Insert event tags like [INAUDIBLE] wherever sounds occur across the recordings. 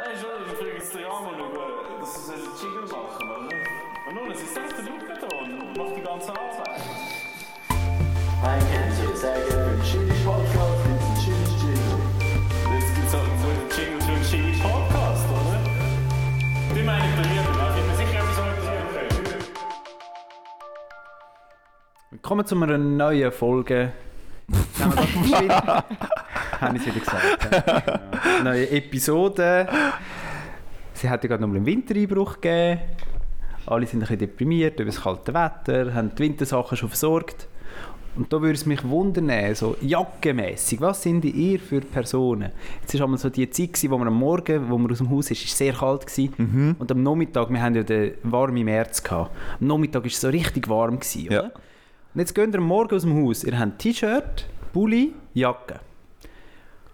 Nein, schon, ich frage jetzt den Ramon über, dass sie einen Jingle machen, oder? Und nun, es ist selbst der da und macht die ganze Arbeit. Ein Kennzeichen, sehr gerne für den Chili Podcast, gibt es einen Chili Jingle. Jetzt gibt es halt so einen Jingle für einen Jingle Podcast, oder? Die meine ich bei mir, da bin mir sicher etwas organisieren können. Willkommen zu einer neuen Folge. Haben wir das geschrieben? [LAUGHS] Habe ich es wieder gesagt. Ja. [LAUGHS] Neue Episode. Sie hat ja gerade noch mal einen Wintereinbruch gegeben. Alle sind ein bisschen deprimiert über das kalte Wetter, haben die Wintersachen schon versorgt. Und da würde es mich wundern, so jackenmässig, was sind ihr für Personen? Jetzt war einmal so die Zeit, gewesen, wo man am Morgen, wo man aus dem Haus ist, ist sehr kalt gewesen. Und am Nachmittag, wir haben ja den warmen März gehabt. Am Nachmittag war es so richtig warm gewesen, oder? Ja. Und jetzt geht ihr am Morgen aus dem Haus. Ihr habt T-Shirt, Pulli, Jacke.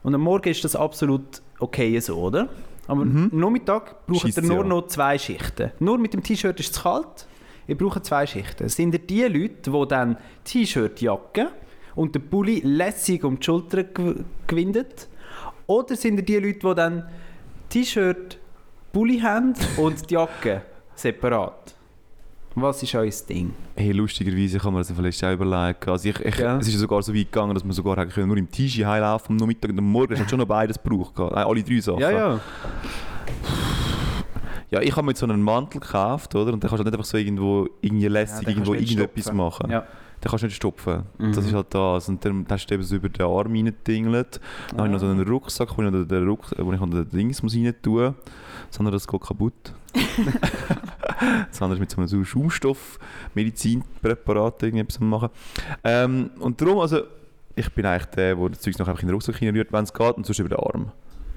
Und am Morgen ist das absolut okay so, oder? Aber am Nachmittag braucht ihr nur ja. noch zwei Schichten. Nur mit dem T-Shirt ist es kalt. Ihr braucht zwei Schichten. Sind ihr die Leute, die dann T-Shirt, Jacke und den Pulli lässig um die Schulter gew- gewindet? Oder sind ihr die Leute, die dann T-Shirt, Pulli haben und die Jacke separat? Was ist euer Ding? Hey, lustigerweise kann man das vielleicht auch überlegen. Also ich, ich, Ja. Es ist ja sogar so weit gegangen, dass man sogar nur im T-Shirt heimlaufen am Nachmittag und am Morgen. Es hat schon noch beides gebraucht. Alle drei Sachen. Ja, ja. Ja, ich habe mir so einen Mantel gekauft, oder? Und dann kannst du halt nicht einfach so irgendwo irgendwie lässig den irgendwo irgendetwas stopfen. machen. ja. Den kannst du nicht stopfen. Mhm. Das ist halt das. Und dann hast du eben so über den Arm reingetingelt. Dann habe ich noch so einen Rucksack, wo ich, den Ruck, wo ich den Dings muss rein tun muss. Sondern das geht kaputt. [LAUGHS] das andere ist mit so einem Schaumstoff, Medizinpräparat irgendetwas machen. Ähm, und darum, also, ich bin eigentlich der, der das Zeug noch einfach in den Rucksack reinrührt, wenn es geht, und sonst über den Arm.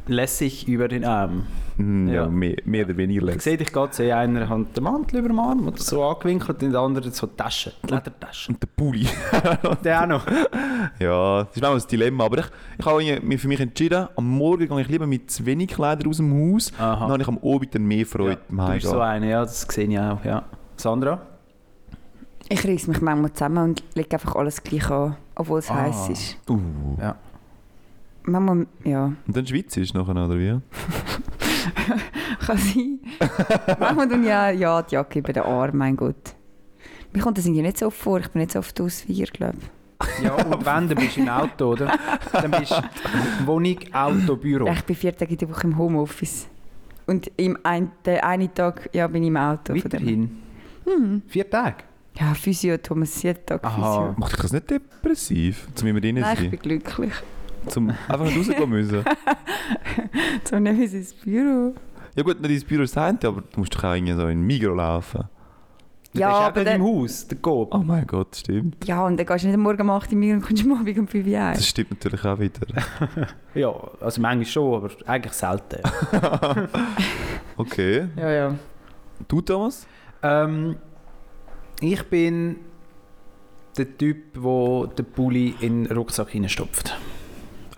Lässig über den Arm. Mm, ja, Ja. mehr, mehr oder weniger Ich lässig. sehe dich gerade so in einer Hand den Mantel über dem Arm oder so angewinkelt und in der anderen so Taschen, die Ledertaschen. Und der Pulli. [LAUGHS] Der auch noch. [LAUGHS] Ja, das ist manchmal ein Dilemma, aber ich, ich habe mich für mich entschieden, am Morgen gehe ich lieber mit zu wenig Kleidern aus dem Haus, Aha. dann habe ich am Abend dann mehr Freude Ja, du bist so eine, ja, das sehe ich auch. Ja. Sandra? Ich reiss mich manchmal zusammen und lege einfach alles gleich an, obwohl es Ah. heiß ist. Uh. Ja. Manchmal, ja, Und dann Schweiz ist nachher, oder wie? [LAUGHS] kann sein. manchmal tun ja, ja die Jacke über den Arm, mein Gott. Mir kommt das irgendwie nicht so oft vor, ich bin nicht so oft aus wie ihr, glaube Ja, und wenn, dann bist du im Auto, oder? Dann bist du Wohnung, Auto, Büro. ich. Ich bin vier Tage in der Woche im Homeoffice. Und im ein, den einen Tag ja, bin ich im Auto. Weiterhin. Hm. Vier Tage? Ja, Physio, Thomas, jeden Tag Aha. Physio. Macht dich das nicht depressiv, zum immer drinnen Nein, ich bin glücklich. Zum einfach nicht rausgehen müssen? So nicht wie ins Büro. Ja gut, nicht ins Büro sein, aber du musst doch auch irgendwie so in den Migros laufen. Du Ja, aber gerade im dann, Haus, der Coop. Oh mein Gott, stimmt. ja, und dann gehst du nicht am Morgen um 8 Uhr und kommst am Abend um 5 Uhr. Das stimmt natürlich auch wieder. [LAUGHS] Ja, also manchmal schon, aber eigentlich selten. [LAUGHS] Okay. ja, ja. Du, Thomas? Ähm, ich bin der Typ, der den Pulli in den Rucksack hineinstopft.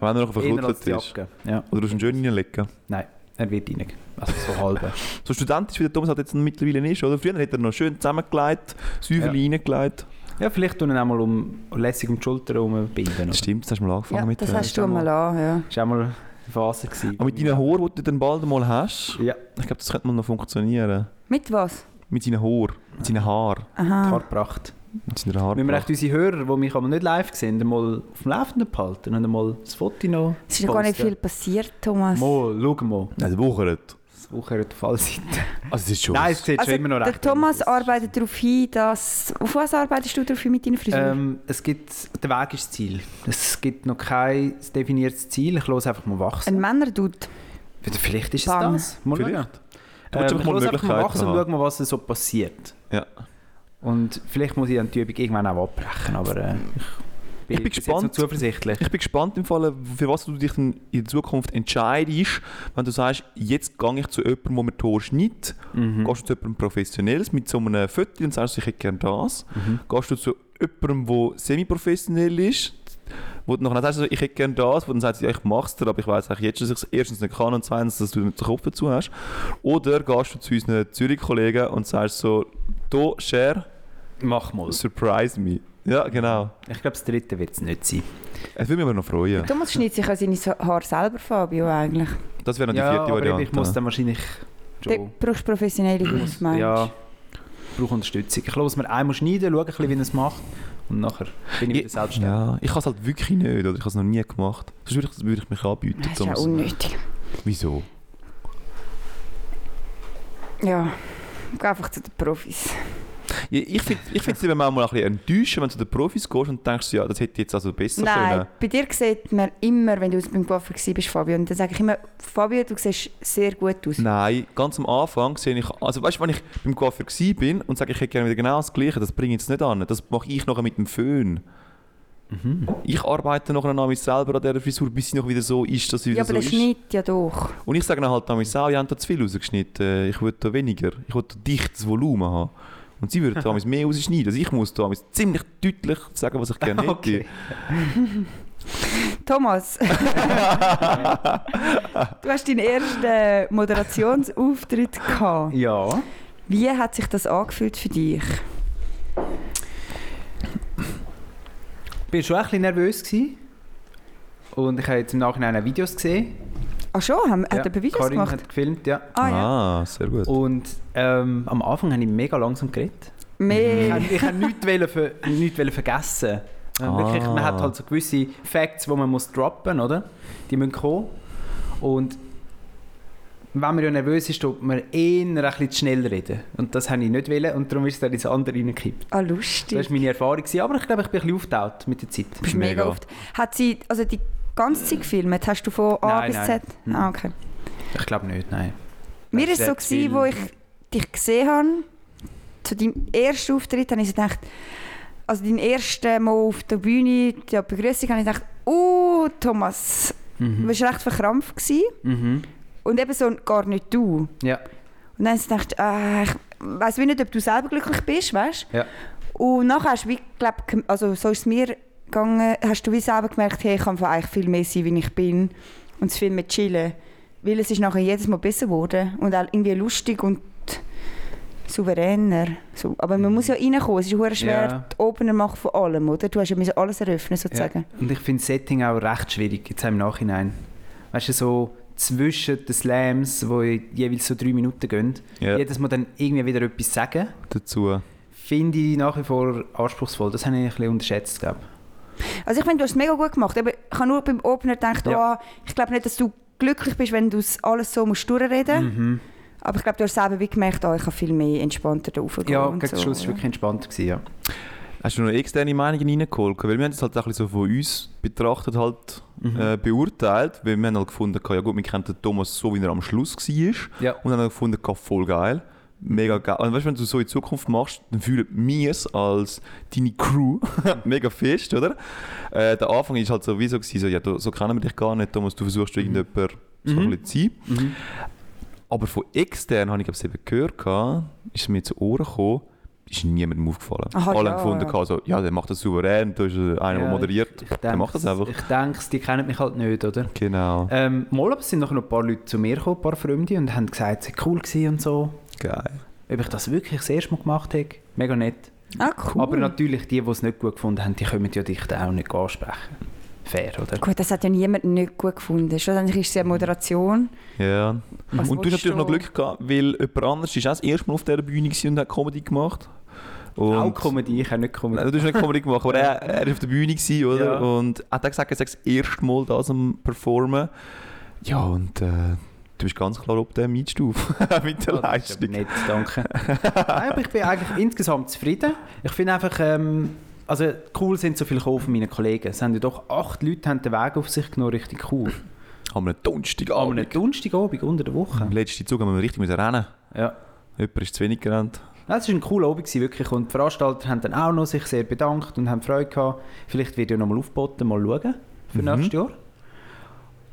Wenn er noch die ist. Ja. Oder du ihn schön reinlegen. Nein, er wird rein. Also so halbe. [LAUGHS] So studentisch wie der Thomas halt jetzt mittlerweile ist, oder? Früher hat er noch schön zusammengelegt, Säuferchen Ja. reingelegt. ja, vielleicht tun ihn auch mal um, lässig um die Schulter herumbinden. oder? Das stimmt, das hast du mal angefangen Ja, mit. das äh, hast du mal an, ja. Das war auch mal eine Phase. Gewesen. Und mit deinen Haaren, die du dann bald mal hast, Ja, ich glaube, das könnte mal noch funktionieren. Mit was? Mit seinen Haaren, mit seinen Haaren, Aha. Haarpracht. Müssen wir echt unsere Hörer, die mich aber nicht live sehen, mal auf dem Laufenden behalten und mal das Foto noch Es ist ja gar nicht viel passiert, Thomas. Mal, schau mal. Nein, der wuchert. Das Woche auf der Fallseite. Also es ist schon... Nein, es sieht Also, schon immer noch der recht Thomas gut aus. arbeitet darauf hin, dass... Auf was arbeitest du darauf hin mit deiner Frisur? Ähm, es gibt, der Weg ist das Ziel. Es gibt noch kein definiertes Ziel. Ich lasse einfach mal wachsen. Ein Männerdude. Vielleicht ist es Bam. das. Mal Vielleicht. schauen. Du willst Ähm, einfach ich mal lasse einfach mal wachsen und schauen, was so passiert. Ja. Und vielleicht muss ich dann die Übung irgendwann auch abbrechen, aber äh, ich, Ich bin gespannt. noch zuversichtlich. Ich bin gespannt im Fall, für was du dich in Zukunft entscheidest, wenn du sagst, jetzt gehe ich zu jemandem, wo mir die Haare schneidet, Mhm. gehst du zu jemandem Professionelles mit so einem Foto und sagst, ich hätte gerne das. Mhm. Gehst du zu jemandem, der semi-professionell ist, wo du nachher sagst, also, ich hätte gerne das, wo dann sagst, ja, ich mache es dir, aber ich weiß eigentlich jetzt, dass ich es erstens nicht kann und zweitens, dass du den Kopf dazu hast. Oder gehst du zu unseren Zürich-Kollegen und sagst so, da, Share, Mach mal. surprise me. Ja, genau. Ich glaube, das dritte wird es nicht sein. Es würde mich aber noch freuen. Thomas schneidet sich auch seine so- Haare selber, Fabio, eigentlich. Das wäre dann die ja, vierte aber Variante. ich muss dann wahrscheinlich Du brauchst professionelle Hilfe, meinst Ja, ich brauche Unterstützung. Ich lasse mir einmal schneiden, schaue ein bisschen, wie er es macht und nachher bin ich wieder Ich- selbstständig. Ja, ich habe es halt wirklich nicht, oder? Ich habe es noch nie gemacht. Sonst würde ich, würde ich mich anbieten. Das ist ja unnötig. Wieso? Ja, geh einfach zu den Profis. Ja, Ich finde ich es eben manchmal ein bisschen enttäuschend, wenn du zu den Profis gehst und denkst, ja, das hätte jetzt also besser Nein, können. bei dir sieht man immer, wenn du beim Coiffeur warst, bist, Fabio, und dann sage ich immer, Fabio, du siehst sehr gut aus. Nein, ganz am Anfang sehe ich, also weißt du, wenn ich beim Coiffeur bin und sage, ich hätte gerne wieder genau das Gleiche, das bringe ich jetzt nicht an. Das mache ich nachher mit dem Föhn. Mhm. Ich arbeite noch mit selber an dieser Frisur, bis sie noch wieder so ist, dass sie wieder Ja, aber so der ist. Schnitt ja doch. Und ich sage dann halt damals auch, ihr habt da zu viel rausgeschnitten, ich will da weniger, ich will da dichtes Volumen haben. Und sie würden damals [LAUGHS] mehr rausschneiden. Also ich muss damals ziemlich deutlich sagen, was ich gerne [LAUGHS] hätte. Okay. [LAUGHS] Thomas, du hast deinen ersten Moderationsauftritt gehabt. Ja. Wie hat sich das angefühlt für dich? Ich war schon ein bisschen nervös. Gewesen. Und ich habe jetzt im Nachhinein auch Videos gesehen. Ach schon, haben, hat er Videos Karin gemacht? hat gefilmt, ja. Ah ja. Ah, sehr gut. Und ähm, am Anfang habe ich mega langsam geredet. Ich Mehr. habe ich hab nichts, wollen ver nichts wollen vergessen. Äh, Ah. Wirklich, man hat halt so gewisse Facts, die man muss droppen oder? Die müssen kommen. Und wenn man ja nervös ist, tut man eher ein bisschen zu schnell reden. Und das habe ich nicht wollen und darum ist es dann ins andere reingekippt. Ah, Das lustig. war meine Erfahrung. Aber ich glaube, ich bin ein bisschen aufgetaut mit der Zeit. Du bist mega Mega. oft. Hat sie also die ganze Zeit gefilmt? Hast du von A Nein, bis nein. Z? Hm. Ah, okay. Ich glaube nicht, nein. Mir Das war es so, gewesen, wo ich dich gesehen habe, zu deinem ersten Auftritt, habe ich gedacht, also dein erstes Mal auf der Bühne, die Begrüßung, habe ich gedacht, oh, Thomas, du Mhm. warst recht verkrampft gewesen. Mhm. Und eben so gar nicht du. Ja. Und dann habe ich ah, ich weiß nicht, ob du selber glücklich bist, weißt Ja. Und nachher hast du wie, glaub, also so ist es mir gegangen, hast du wie selber gemerkt, hey, ich kann eigentlich viel mehr sein, wie ich bin und es viel mehr chillen. Weil es ist nachher jedes Mal besser geworden und auch irgendwie lustig und souveräner. So. Aber man muss ja reinkommen, es ist hure schwer, Ja. die Opener machen von allem, oder? Du hast ja alles eröffnen, sozusagen. Und ich finde das Setting auch recht schwierig, jetzt im Nachhinein. Weißt du, so zwischen den Slams, die jeweils so drei Minuten gehen, Ja, jedes Mal dann irgendwie wieder etwas sagen, dazu. finde ich nach wie vor anspruchsvoll. Das habe ich ein bisschen unterschätzt, glaube Also ich finde, du hast es mega gut gemacht. Aber ich habe nur beim Opener gedacht, Ja. oh, ich glaube nicht, dass du glücklich bist, wenn du es alles so musst durchreden Mhm. Aber ich glaube, du hast selber wie gemerkt, oh, ich kann viel mehr entspannter da. Ja, gegen den so, Schluss war es wirklich entspannt. Gewesen, ja. Hast du noch externe Meinungen reingeholt? Weil wir haben das halt ein bisschen so von uns betrachtet halt Mhm. äh, beurteilt, weil wir haben halt gefunden, ja gut, wir kennen den Thomas so, wie er am Schluss war Ja. und haben halt gefunden, voll geil. Mega geil. Und weißt du, wenn du so in Zukunft machst, dann fühlen wir es als deine Crew [LAUGHS] mega fest, oder? Äh, der Anfang ist halt sowieso gewesen, so, ja, du, so kennen wir dich gar nicht, Thomas, du versuchst irgendjemand so ein Mhm. bisschen zu sein. Mhm. Aber von extern habe ich es eben gehört, ist mir zu Ohren gekommen, ist niemandem aufgefallen. Aha, Alle ja, haben gefunden, ja. gehabt, so, ja, der macht das souverän, da ist einer, der Ja, moderiert. Ich der denk, macht das einfach. Ich denke, die kennen mich halt nicht, oder? Genau. Ähm, mal, aber es sind noch ein paar Leute zu mir gekommen, ein paar Freunde, und haben gesagt, es sei cool gewesen und so. Geil. Ob ich das wirklich das erste Mal gemacht habe, mega nett. Ah, cool. Aber natürlich, die, die es nicht gut gefunden haben, die können ja dich dann auch nicht ansprechen. Fair, oder? Gut, das hat ja niemand nicht gut gefunden. Schlussendlich ist es ja Moderation. Ja. Was und du hast natürlich noch Glück gehabt, weil jemand anderes ist auch das erste Mal auf dieser Bühne und hat Comedy gemacht. Und auch Comedy, ich habe nicht Comedy. Nein, du hast nicht Comedy gemacht, aber er, er war auf der Bühne, gewesen, oder? Ja. Und er hat gesagt, er sei das erste Mal das am Performen. Ja, und äh, du bist ganz klar ob dem eingestuft [LAUGHS] mit der Oh, das ist aber Leistung. Nett, danke. [LAUGHS] Nein, aber ich bin eigentlich insgesamt zufrieden. Ich finde einfach, ähm, also cool sind so viele gekommen von meinen Kollegen. Es haben ja doch acht Leute haben den Weg auf sich genommen, richtig cool. Am einem Donnerstag Am einem Donnerstagabend unter der Woche. Im letzten Zug haben wir richtig müssen rennen. Ja. Jemand ist zu wenig gerannt. Ja, Es war ein cooler Abend, wirklich. Und die Veranstalter haben dann auch noch sich sehr bedankt und haben Freude gehabt. Vielleicht wird ja nochmal aufgeboten, mal schauen für Mhm. nächstes Jahr.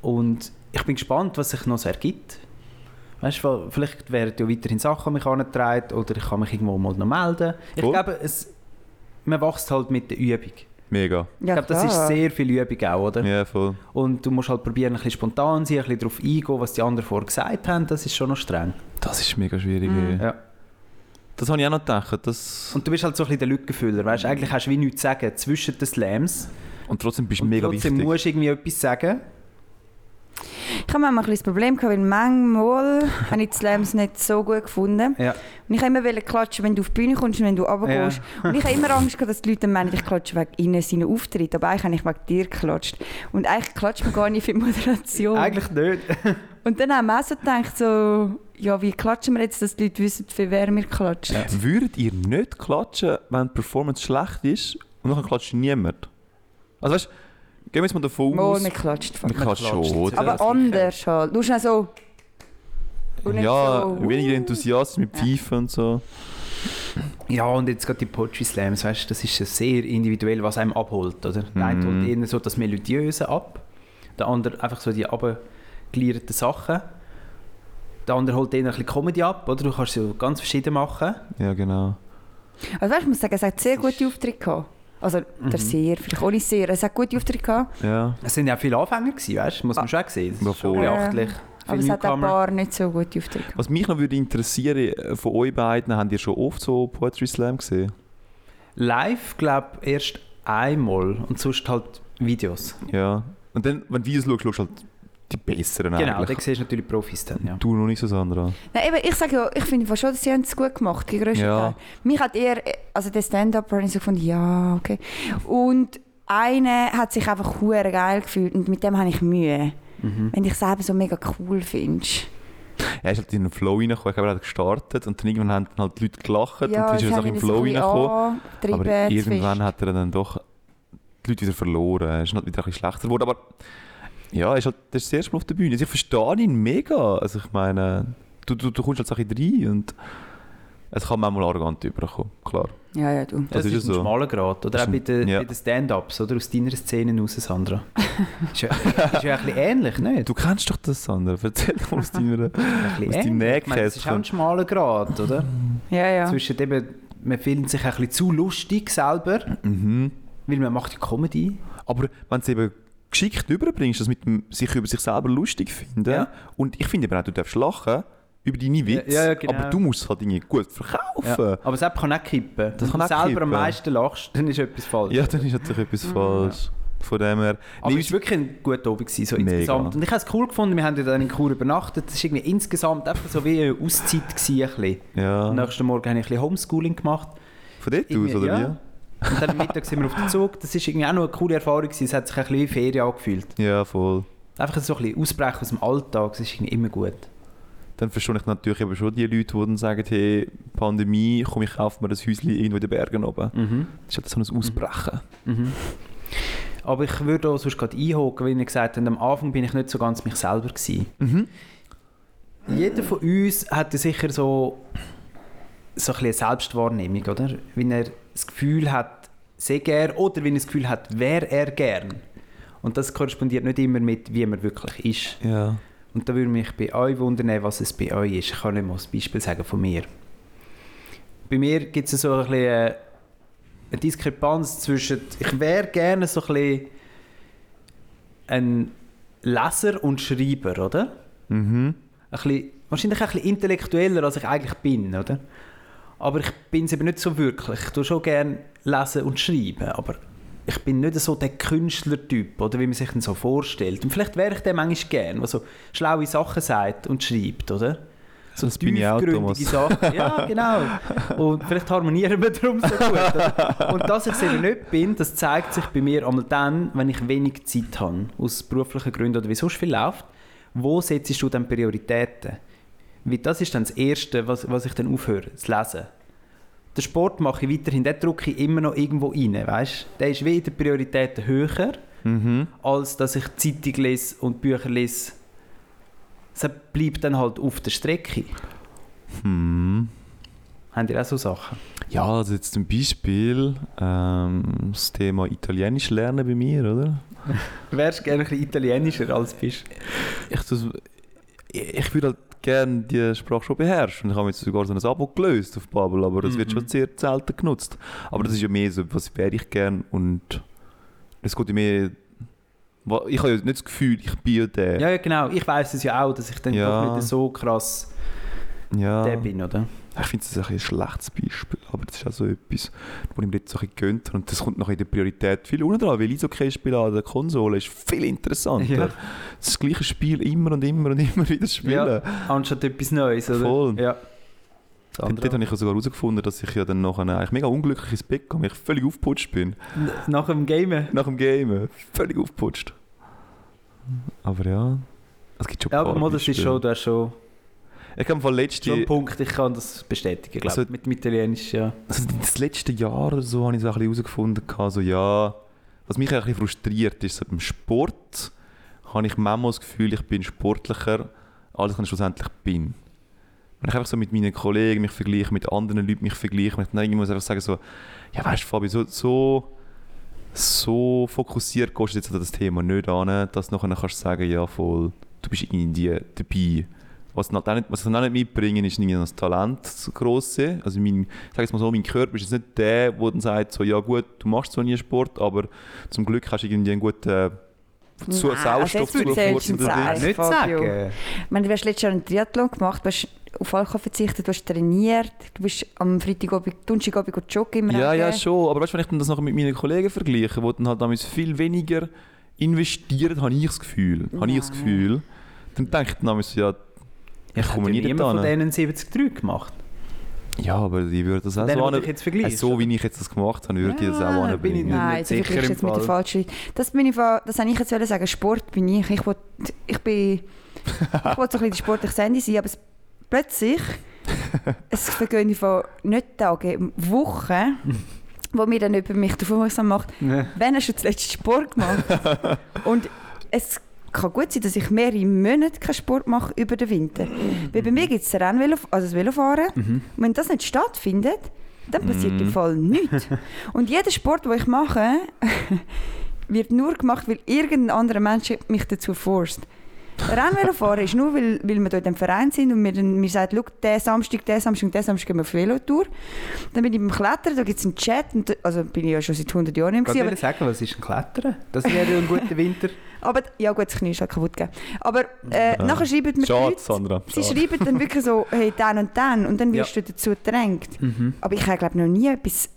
Und ich bin gespannt, was sich noch so ergibt. Weißt du, vielleicht werden ja weiterhin Sachen an mich herangetragen oder ich kann mich irgendwo mal noch melden. Ich Voll. glaube, es, man wächst halt mit der Übung. Mega. Ja, ich glaube, das ist sehr viel Übung auch, oder? Ja, voll. Und du musst halt probieren, ein bisschen spontan zu sein, ein bisschen darauf eingehen, was die anderen vorher gesagt haben. Das ist schon noch streng. Das ist mega schwierig. Mhm. Ja. Das habe ich auch noch gedacht. Das, Und du bist halt so ein bisschen der Lückenfüller, weißt du? Eigentlich hast du wie nichts zu sagen zwischen den Slams. und trotzdem bist du Und mega trotzdem wichtig. musst du irgendwie etwas sagen. Ich habe manchmal ein bisschen das Problem gehabt, weil manchmal [LAUGHS] habe ich die Slams nicht so gut gefunden. Ja. Und ich wollte immer klatschen, wenn du auf die Bühne kommst und wenn du runtergehst. Und ich habe immer [LAUGHS] Angst gehabt, dass die Leute meinen, ich klatsche wegen ihnen seinen Auftritt. Aber eigentlich habe ich wegen dir geklatscht. Und eigentlich klatscht man gar nicht für die Moderation. Eigentlich nicht. Und dann haben wir auch so gedacht, so, ja, wie klatschen wir jetzt, dass die Leute wissen, für wer wir klatschen. Würdet ihr nicht klatschen, wenn die Performance schlecht ist und dann klatscht niemand? Also weißt du, gehen wir jetzt mal davon aus, wir klatscht. man klatscht klatscht. schon. Aber anders halt. Du hast so... Und Ja, so, weniger Enthusiasmus mit Ja. Pfeifen und so. Ja, und jetzt gerade die Poetry Slams, weißt du, das ist ja sehr individuell, was einem abholt, oder? Der eine Mhm. holt eher so das Melodiöse ab, der andere einfach so die abgelierten Sachen. Der andere holt eher ein bisschen Comedy ab, oder? Du kannst so ganz verschieden machen. Ja, genau. Also weißt, ich muss sagen, es hat sehr gute Auftritte gehabt. Also Mhm. der sehr, vielleicht auch nicht sehr. Es hat gute Auftritte gehabt, Ja. Es sind ja auch viele Anfänger gewesen, weißt? Muss man schon auch sehen. Das Ja, ist schon beachtlich. aber Viele es hat auch ein paar nicht so gute Auftritte gehabt. Was mich noch würde interessieren, äh, von euch beiden, habt ihr schon oft so Poetry Slam gesehen? Live, glaube ich, erst einmal und sonst halt Videos. Ja. Und dann, wenn du Videos schaust, schaust du halt die besseren Genau, eigentlich. da siehst du natürlich Profis dann, ja. Du noch nicht so, Sandra. Nein, eben, ich sage ja, ich finde schon, dass sie haben es gut gemacht, die grössten Ja. Teil. Mich hat eher, also der Stand-Up habe ich so gefunden, ja, okay. Und einer hat sich einfach hure geil gefühlt und mit dem habe ich Mühe. Mhm. Wenn ich es selber so mega cool findest. Er ist halt in den Flow reingekommen, ich glaube, er hat gestartet und dann irgendwann haben dann halt die Leute gelacht und dann ist er hat im Flow reingekommen. Aber irgendwann hat er dann doch die Leute wieder verloren. Er ist halt wieder ein bisschen schlechter geworden. Aber ja, er ist halt das, ist das erste Mal auf der Bühne. Also ich verstehe ihn mega. Also ich meine, du, du, du kommst halt so ein bisschen rein und es kann manchmal arrogant überkommen, klar. Ja, ja, du. Das, Das ist ist ein so. schmaler Grad. Oder Das auch bei den, ja. den Stand-Ups, oder? Aus deiner Szene raus, Sandra. [LAUGHS] ist, ja, ist ja ein bisschen ähnlich, nicht? Du kennst doch das, Sandra. Erzähl doch mal aus deiner... [LAUGHS] Aus deinem meine, Das ist auch ein Nähkästchen. schmaler Grad, oder? Ja, ja. Zwischen eben, man findet sich ein bisschen zu lustig selber, Mhm. weil man macht ja Comedy. Aber wenn es eben geschickt überbringst, das mit dem sich über sich selber lustig finden, Ja. und ich finde eben auch, du darfst lachen über deine Witze, Ja, ja, genau. aber du musst es halt irgendwie gut verkaufen. Aber es kann auch kippen. Das Wenn kann du selber am kippen. meisten lachst, dann ist etwas falsch. Ja, dann ist natürlich etwas falsch. Von dem her. Aber Nee, es war wirklich ein guter Abend, gewesen, so Mega. insgesamt. Und ich habe es cool gefunden, wir haben ja dann in Chur übernachtet. Es war irgendwie insgesamt einfach so wie eine Auszeit. Gewesen, ein bisschen. ja. Am nächsten Morgen habe ich ein bisschen Homeschooling gemacht. Von dort aus, oder ja. Und dann am Mittag sind wir auf den Zug. Das war irgendwie auch noch eine coole Erfahrung. Gewesen. Es hat sich ein bisschen wie Ferien angefühlt. Ja, voll. Einfach so ein bisschen ausbrechen aus dem Alltag. Das ist irgendwie immer gut. Dann verstehe ich natürlich eben schon die Leute, die dann sagen, hey, Pandemie, komm, ich kaufe mir ein Häuschen irgendwo in den Bergen oben. Mhm. Das ist halt so ein Ausbrechen. Mhm. Aber ich würde auch sonst gerade einhaken, weil ich gesagt habe, am Anfang bin ich nicht so ganz mich selber gewesen. Mhm. Jeder von uns hat ja sicher so, so ein bisschen Selbstwahrnehmung, oder? Wenn er das Gefühl hat, sehr gern oder wenn er das Gefühl hat, wäre er gern. Und das korrespondiert nicht immer mit, wie man wirklich ist. Ja. Und da würde mich bei euch wundern, was es bei euch ist. Ich kann nicht mal ein Beispiel sagen von mir. Bei mir gibt es so ein bisschen äh, eine Diskrepanz zwischen, ich wäre gerne so ein bisschen ein Leser und Schreiber, oder? Mhm. Ein bisschen, wahrscheinlich ein bisschen intellektueller, als ich eigentlich bin, oder? Aber ich bin es eben nicht so wirklich. Ich tue schon gerne lesen und schreiben, aber ich bin nicht so der Künstlertyp, oder wie man sich den so vorstellt. Und vielleicht wäre ich der manchmal gern, der so schlaue Sachen sagt und schreibt, oder? So Das bin ich auch, Thomas. Sachen. Ja, [LAUGHS] genau. Und vielleicht harmonieren wir darum so gut. Oder? Und dass ich es eben nicht bin, das zeigt sich bei mir einmal dann, wenn ich wenig Zeit habe, aus beruflichen Gründen oder wie sonst viel läuft. Wo setzt du dann Prioritäten? Weil das ist dann das Erste, was, was ich dann aufhöre, das Lesen. Den Sport mache ich weiterhin, den drücke ich immer noch irgendwo rein, weißt? Der ist wie in den Prioritäten höher, Mhm. als dass ich Zeitung lese und Bücher lese. Es bleibt dann halt auf der Strecke. Hm. Habt ihr auch so Sachen? Ja, also jetzt zum Beispiel ähm, das Thema Italienisch lernen bei mir, oder? [LAUGHS] Wärst du gerne ein bisschen italienischer als bist? Ich, das, ich, ich würde halt gerne die Sprache schon beherrschen. Und Ich habe jetzt sogar so ein Abo gelöst auf Bubble, aber das wird Mhm. schon sehr selten genutzt. Aber das ist ja mehr so, was wäre ich gern und es geht ja mehr... Ich habe ja nicht das Gefühl, ich bin ja der. Ja, ja, genau. Ich weiß es ja auch, dass ich dann Ja. doch nicht so krass Ja. der bin, oder? Ich finde das ein, ein schlechtes Beispiel, aber das ist auch so etwas, wo ich mir jetzt so ein bisschen gönnt habe. Und das kommt noch in der Priorität viel unten dran, weil Eishockey spielen an der Konsole ist viel interessanter. Ja. Das gleiche Spiel immer und immer und immer [LAUGHS] wieder spielen. Ja, anstatt etwas Neues, oder? Voll. Ja. Dort, dort habe ich sogar herausgefunden, dass ich ja dann nachher eigentlich mega unglücklich ins Bett weil ich völlig aufgeputscht bin. Nach dem Gamen. Nach dem Game. Völlig aufgeputscht. Aber ja, es gibt schon Ja, aber mal, das ist schon, du hast schon, Ich habe letzte, einen Punkt, ich kann das bestätigen, glaube Also-. Mit dem Italienisch, ja. also das letzte Jahr oder so habe ich so ein bisschen herausgefunden, so, ja, was mich ein bisschen frustriert ist, so beim Sport habe ich manchmal das Gefühl, ich bin sportlicher, als ich schlussendlich bin. Wenn ich einfach so mit meinen Kollegen mich vergleiche, mit anderen Leuten mich vergleiche, ich muss einfach sagen so, ja weißt du Fabi, so, so, so fokussiert gehst du jetzt an das Thema nicht an, dass du nachher kannst sagen, ja voll, du bist irgendwie dabei. Was, auch nicht, was sie dann auch nicht mitbringen, ist irgendwie das Talent, das grosse. Also mein, ich jetzt mal so, mein Körper ist jetzt nicht der, der dann sagt, so, ja gut, du machst so nie Sport, aber zum Glück hast du irgendwie einen guten Zu Nein, Sauerstoff also du zu. Nicht sagen. Ich meine, du hast letztes Jahr einen Triathlon gemacht, du hast auf Alkohol verzichtet, du hast trainiert, du bist am Freitagabend, Donnerstagabend joggen im Ja, ja, Regen. schon. Aber weißt du, wenn ich das nachher mit meinen Kollegen vergleiche, die dann halt damals viel weniger investieren, habe ich das Gefühl. Habe ich das. Gefühl. Dann denke ich dann damals, ja, Ich komme habe nie niemand dort von denen 73 gemacht. ja, aber die würden das auch so die an, ich jetzt vergleiche. äh, so wie ich jetzt das gemacht habe, würden die das auch Ja, bin ich anbringen. nicht. Nein, so sicher im jetzt mit der falschen. Das, bin ich, das wollte ich jetzt wollen sagen. Sport bin ich. Ich, will, ich bin... Ich wollte so ein bisschen die sportliche Sandy sein, aber es, plötzlich... [LAUGHS] es vergehen von nicht Tagen, Wochen, wo mir dann jemand mich darauf aufmerksam macht, Ja. Wann hast du zuletzt Sport gemacht? [LAUGHS] und es kann gut sein, dass ich mehrere Monate keinen Sport mache über den Winter. Weil bei mir gibt es Rennvelo, also das Velofahren. Und wenn das nicht stattfindet, dann passiert im Fall nichts. [LAUGHS] Und jeder Sport, den ich mache, [LAUGHS] wird nur gemacht, weil irgendein anderer Mensch mich dazu forst. Rennvelo fahren ist nur, weil, weil wir dort im Verein sind und mir, dann, mir sagt, schau, der Samstag, der Samstag und der Samstag gehen wir auf Velotour. Dann bin ich beim Klettern, da gibt es einen Chat, und, also bin ich ja schon seit 100 Jahren im Ich gewesen, wollte sagen, was ist ein Klettern? Das wäre ja ein guter Winter. [LAUGHS] aber ja gut, das Knie ist halt kaputt gegangen. Aber äh, nachher schreiben mir die Schade, Leute, Sandra. sie schade. schreiben dann wirklich so, hey, dann und dann und dann wirst du dazu gedrängt. Aber ich habe glaube noch nie etwas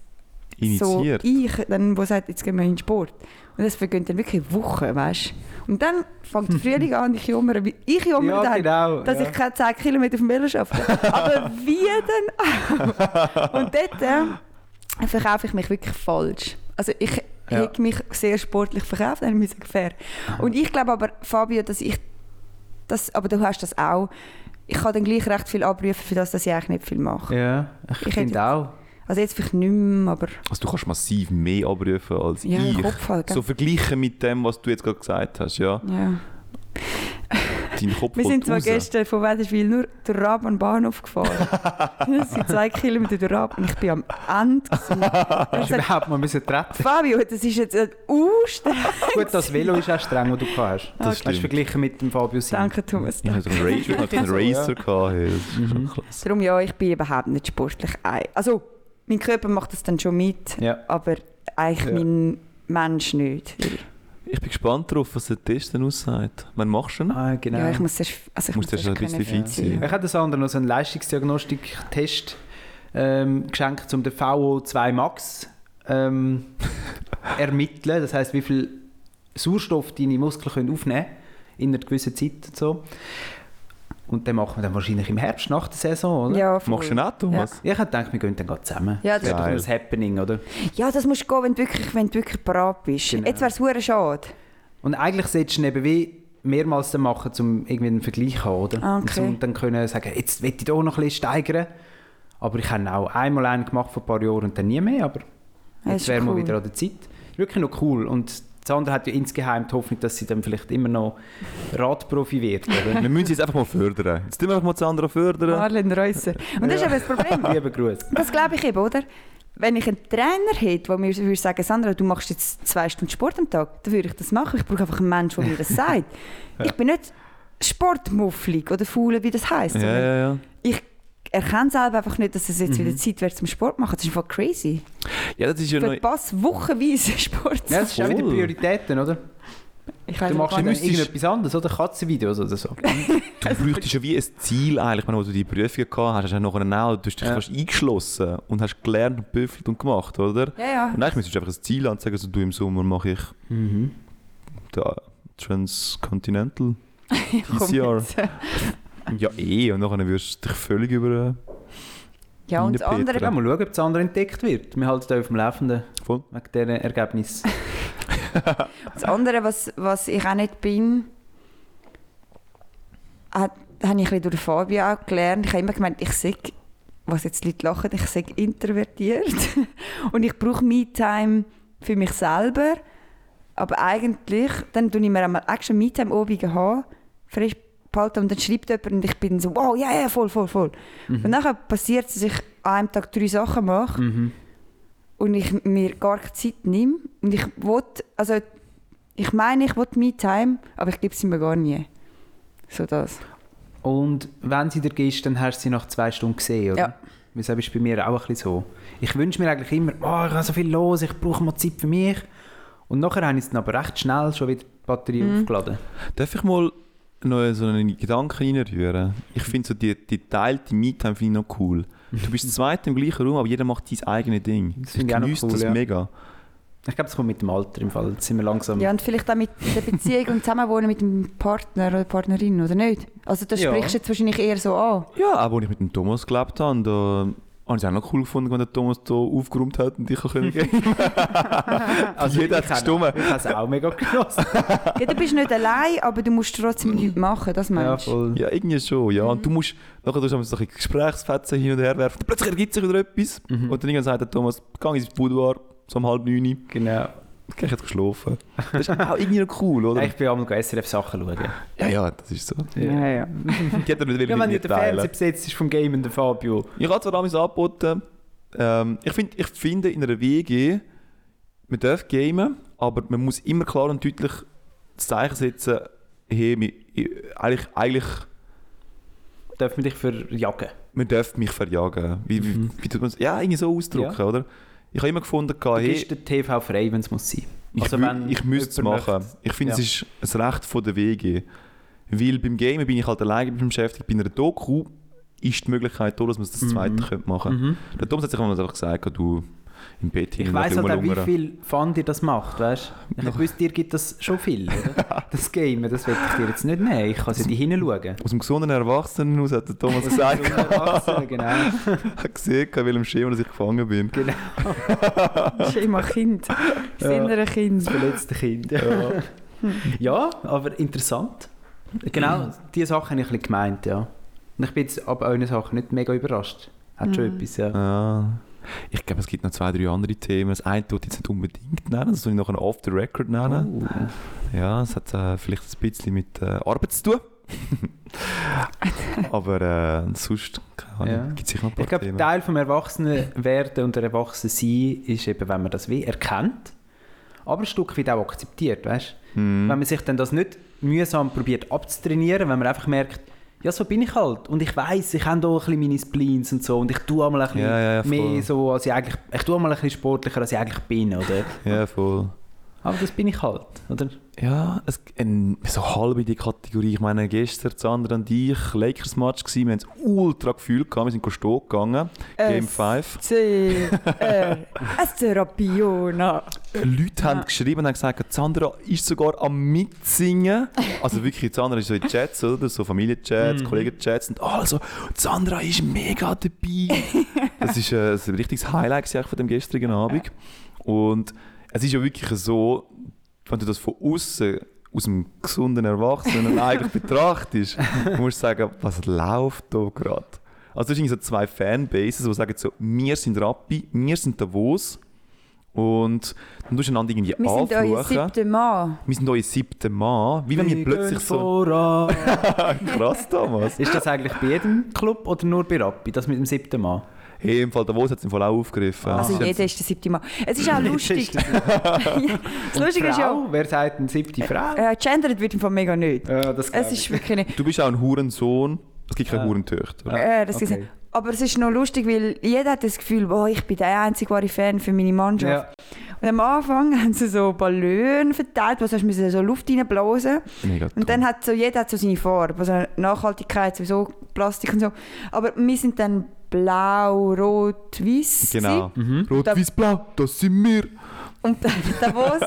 Initiiert. so ich, dann, wo sagt, jetzt gehen wir in den Sport. Und das vergeht dann wirklich Wochen, weißt du. Und dann fängt der Frühling an und ich jammere, wie- ich jammere Ja, dann, genau. dass ja. ich keine 10 Kilometer auf dem Velo schaffe. [LAUGHS] Aber wie denn? und dort äh, verkaufe ich mich wirklich falsch. Also ich Ja. hätte mich sehr sportlich verkauft, dann ich fair. Und ich glaube aber, Fabio, dass ich das, aber du hast das auch, ich kann dann gleich recht viel abrufen, für das, dass ich eigentlich nicht viel mache. Ja, ich, Ich finde auch. Also jetzt vielleicht nicht mehr, aber Also du kannst massiv mehr abrufen als ja, ich. Kopf halt. So verglichen mit dem, was du jetzt gerade gesagt hast, ja. ja. Dein Kopf [LAUGHS] Wir sind zwar raus. gestern von Wädenswil nur durch Raben Bahnhof gefahren. [LAUGHS] das sind zwei Kilometer durch Raben und ich bin am Ende. Hast du überhaupt mal müssen treten Fabio, das ist jetzt ein Ausstreng. Gut, das Velo ist auch streng, das du gehabt hast. Das hast du verglichen mit dem Fabio Sim. Danke, Thomas. Ich hatte einen Racer, ich hatte einen [LAUGHS] Racer gehabt, hey, das ist Mhm. Darum ja, ich bin überhaupt nicht sportlich. Ei- Also, mein Körper macht das dann schon mit, Ja. aber eigentlich Ja. mein Mensch nicht. Ich bin gespannt darauf, was der Test dann aussagt. Wann machst du ihn? Ah, genau. Ja, ich muss erst, also ich muss erst ein bisschen fit sein. Ich habe das andere noch so einen Leistungsdiagnostik-Test ähm, geschenkt, um den VO2 Max ähm, [LAUGHS] ermitteln. Das heißt, wie viel Sauerstoff deine Muskeln können aufnehmen in einer gewissen Zeit und so. Und den machen wir dann wahrscheinlich im Herbst nach der Saison, oder? Ja, voll. Machst du auch, Thomas? Ich hätte gedacht, wir gehen dann gerade zusammen. Ja, das das, wäre doch ein Happening, oder? ja, das musst du gehen, wenn du wirklich, wenn du wirklich parat bist. Genau. Jetzt wäre es hure schade. Und eigentlich solltest du eben wie mehrmals dann machen, um irgendwie einen Vergleich zu haben, oder? Ah, Und okay. zum dann können sagen, jetzt will ich hier noch ein bisschen steigern. Aber ich habe auch einmal einen gemacht vor ein paar Jahren und dann nie mehr, aber jetzt ist wäre mal cool. wieder an der Zeit. Ist wirklich noch cool. Und Sandra hat ja insgeheim die Hoffnung, dass sie dann vielleicht immer noch Radprofi wird, oder? Wir müssen sie jetzt einfach mal fördern. Jetzt tun wir einfach mal das andere fördern. Marlene Reusser. Und das ist eben das Problem. [LAUGHS] Lieber Gruß. Das glaube ich eben, oder? Wenn ich einen Trainer hätte, der mir würde sagen, Sandra, du machst jetzt zwei Stunden Sport am Tag, dann würde ich das machen. Ich brauche einfach einen Menschen, der mir das sagt. [LAUGHS] Ich bin nicht sportmufflig oder faul, wie das heisst. Ja, ja, ja. Ich erkenne selber einfach nicht, dass es jetzt Mhm. wieder Zeit wird zum Sport machen. Das ist einfach crazy. Ja, das ist Ich ja noch... verpasse wochenweise Sport. Ja, das ist auch wieder. Prioritäten, oder? Ich Du machst ja nicht. irgendetwas anderes, oder? Katzenvideos oder so. [LAUGHS] Du bräuchtest ja wie ein Ziel eigentlich, wenn du die Prüfung gehabt hast, hast du nachher auch, du hast dich Ja. fast eingeschlossen und hast gelernt und büffelt und gemacht, oder? Ja, ja. Und eigentlich müsstest du einfach ein Ziel anzeigen, also du im Sommer mache ich Mhm. da Transcontinental [LAUGHS] PCR. Ja eh, und nachher wirst du dich völlig über... Ja, und das andere... Ja, mal schauen, ob das andere entdeckt wird. Wir halten da auf dem Laufenden. Voll. Wegen diesen Ergebnissen. [LAUGHS] [LAUGHS] Das andere, was, was ich auch nicht bin, hat, habe ich ein bisschen durch Fabio auch gelernt. Ich habe immer gemeint, ich sei, was jetzt die Leute lachen, ich sei introvertiert. [LAUGHS] Und ich brauche Me-Time für mich selber. Aber eigentlich, dann tue ich mir einmal extra Me-Time oben haben, frisch behalten und dann schreibt jemand und ich bin so, wow, ja, ja, voll, voll, voll. Und dann passiert es, dass ich an einem Tag drei Sachen mache Mhm. und ich mir gar keine Zeit nehme. Und ich will, also ich meine, ich will Me-Time, aber ich gebe sie mir gar nie. So das. Und wenn sie dir gibst, dann hast du sie nach zwei Stunden gesehen, oder? Ja. Das ist bei mir auch ein bisschen so. Ich wünsche mir eigentlich immer, oh, ich habe so viel los, ich brauche mal Zeit für mich. Und nachher habe ich es dann aber recht schnell schon wieder die Batterie Mhm. aufgeladen. Darf ich mal noch so einen Gedanken reinrühren? Ich finde so die, die teilte Me-Time finde ich noch cool. Du bist [LAUGHS] das zweite im gleichen Raum, aber jeder macht sein eigenes Ding. Das finde ich genieße cool, das ja. mega. Ich glaube, das kommt mit dem Alter im Fall. Jetzt sind wir langsam... Ja, und vielleicht auch mit der Beziehung und Zusammenwohnen mit dem Partner oder Partnerin, oder nicht? Also das Ja. sprichst du jetzt wahrscheinlich eher so an. Ja, auch als ich mit dem Thomas gelebt habe, da habe ich es auch noch cool gefunden, wenn der Thomas da aufgeräumt hat und [LAUGHS] ich können gehen. also jeder ich hat es habe- gestimmt. Ich habe es auch mega genossen. [LAUGHS] Ja, du bist nicht allein, aber du musst trotzdem nichts machen, das ja, meinst du? voll. Ja, irgendwie schon, ja. Und du musst, nachher du so ein Gesprächsfetzen hin und her werfen, plötzlich ergibt sich wieder etwas. Mhm. Und dann irgendwann sagt der Thomas, geh ins Boudoir, so um halb neun, Genau. Ich jetzt geschlafen. [LAUGHS] Das ist auch irgendwie noch cool, oder? Ich bin auch mal SRF-Sachen schauen. Ja, ja, das ist so. Ja, ja. [LAUGHS] Die hat er nicht Ja, wenn mit ja mir der teilen. Fernseher besetzt ist vom Game der Fabio. Ich habe zwar damals angeboten, ähm, ich, find, ich finde in einer WG, man darf gamen, aber man muss immer klar und deutlich das Zeichen setzen, hey, ich- eigentlich, eigentlich Darf man dich verjagen? man darf mich verjagen. Wie, wie, wie tut man es? Ja, irgendwie so ausdrücken, oder? Ich habe immer gefunden, hey, bist der TV frei, wenn es muss sein. ich, Also wenn ich müsste es machen. möchte- Ich finde, Ja. es ist ein Recht von der WG. Weil beim Gamen bin ich halt alleine beschäftigt. Bei einer Doku ist die Möglichkeit da, dass man das zweite könnte machen Mhm. Der Thomas hat sich einfach gesagt, du im Bett Ich hin weiss und halt auch, wie viel Fun dir das macht, weißt du? Ich wüsste, dir gibt das schon viel, oder? [LAUGHS] Das Game, das will ich dir jetzt nicht nehmen. Ich kann sie dir hinschauen. Aus dem gesunden Erwachsenen aus hat der Thomas gesagt, Erwachsene, genau. [LAUGHS] hat gesehen, in welchem Schema dass ich gefangen bin. genau. [LAUGHS] Schema Kind. Das innere Kind. Das verletzte Kind. Ja. aber interessant. Genau, diese Sachen habe ich ein bisschen gemeint, ja. Und ich bin jetzt ab euren Sachen nicht mega überrascht. Hat schon etwas, ja. Ja. Ich glaube, es gibt noch zwei, drei andere Themen. Das eine tut jetzt nicht unbedingt nennen, das soll ich noch off the record nennen. Oh. Ja, es hat äh, vielleicht ein bisschen mit äh, Arbeit zu tun. [LAUGHS] Aber äh, sonst Ja. gibt es sicher noch ein paar Ich glaube. Teil vom Erwachsenenwerden und der Erwachsensein ist eben, wenn man das wie erkennt, aber ein Stück weit auch akzeptiert, weißt Mhm. Wenn man sich dann das nicht mühsam probiert abzutrainieren, wenn man einfach merkt, ja, so bin ich halt. Und ich weiß, ich habe da ein bisschen meine Spleens und so. Und ich tue einmal ein bisschen Ja, ja, mehr so, als ich eigentlich... Ich tue einmal ein bisschen sportlicher, als ich eigentlich bin, oder? [LAUGHS] Ja, voll. Aber das bin ich halt, oder? Ja, es, ein, so halb in die Kategorie. Ich meine, gestern, Sandra und ich, Lakers-Match gewesen, wir haben es ultra gefühlt gehabt, wir sind stehen gegangen, Game Es- 5. C, R, S, Therapiona. Leute haben geschrieben und haben gesagt, Sandra ist sogar am Mitsingen. Also wirklich, Sandra ist so in Chats, oder? So Familienchats, Kollegenchats. Und also, Sandra ist mega dabei. [LAUGHS] Das ist äh, ein richtiges Highlight von dem gestrigen Abend. Und es ist ja wirklich so, wenn du das von außen aus dem gesunden Erwachsenen [LAUGHS] eigentlich betrachtest, musst du sagen, was läuft da gerade? Also hast irgendwie so zwei Fanbases, die sagen so, wir sind Rappi, wir sind Davos. Und dann tust du einander irgendwie Wir sind euer anfluchen. siebter Mann. Wir sind euer siebter Mann. Wie wenn wir plötzlich so... [LAUGHS] Krass, Thomas. ist das eigentlich bei jedem Club oder nur bei Rappi, das mit dem siebten Mann? Hey, im Fall Davos hat es im Fall auch aufgegriffen. Also Sie jeder ist der siebte Mann. Es ist auch lustig. [LAUGHS] das Lustige ist ja? Wer sagt eine siebte Frau? äh, gendered wird im Fall mega nicht. Ja, das Es ist wirklich nicht. Du bist auch ein Hurensohn. Es gibt keine Ah. Hurentöchter. Äh, das okay. ist, aber es ist noch lustig, weil jeder hat das Gefühl, boah, ich bin der einzige wahre Fan für meine Mannschaft. Ja. Und am Anfang [LAUGHS] haben sie so Ballone verteilt, wo sie müssen so Luft reinblasen Mega Und dann hat so, jeder hat so seine Farbe, also Nachhaltigkeit, sowieso Plastik und so. Aber wir sind dann blau, rot, weiß. Genau. gewesen. Rot, Da- weiß, blau, das sind wir. Und [LAUGHS] dann Davos,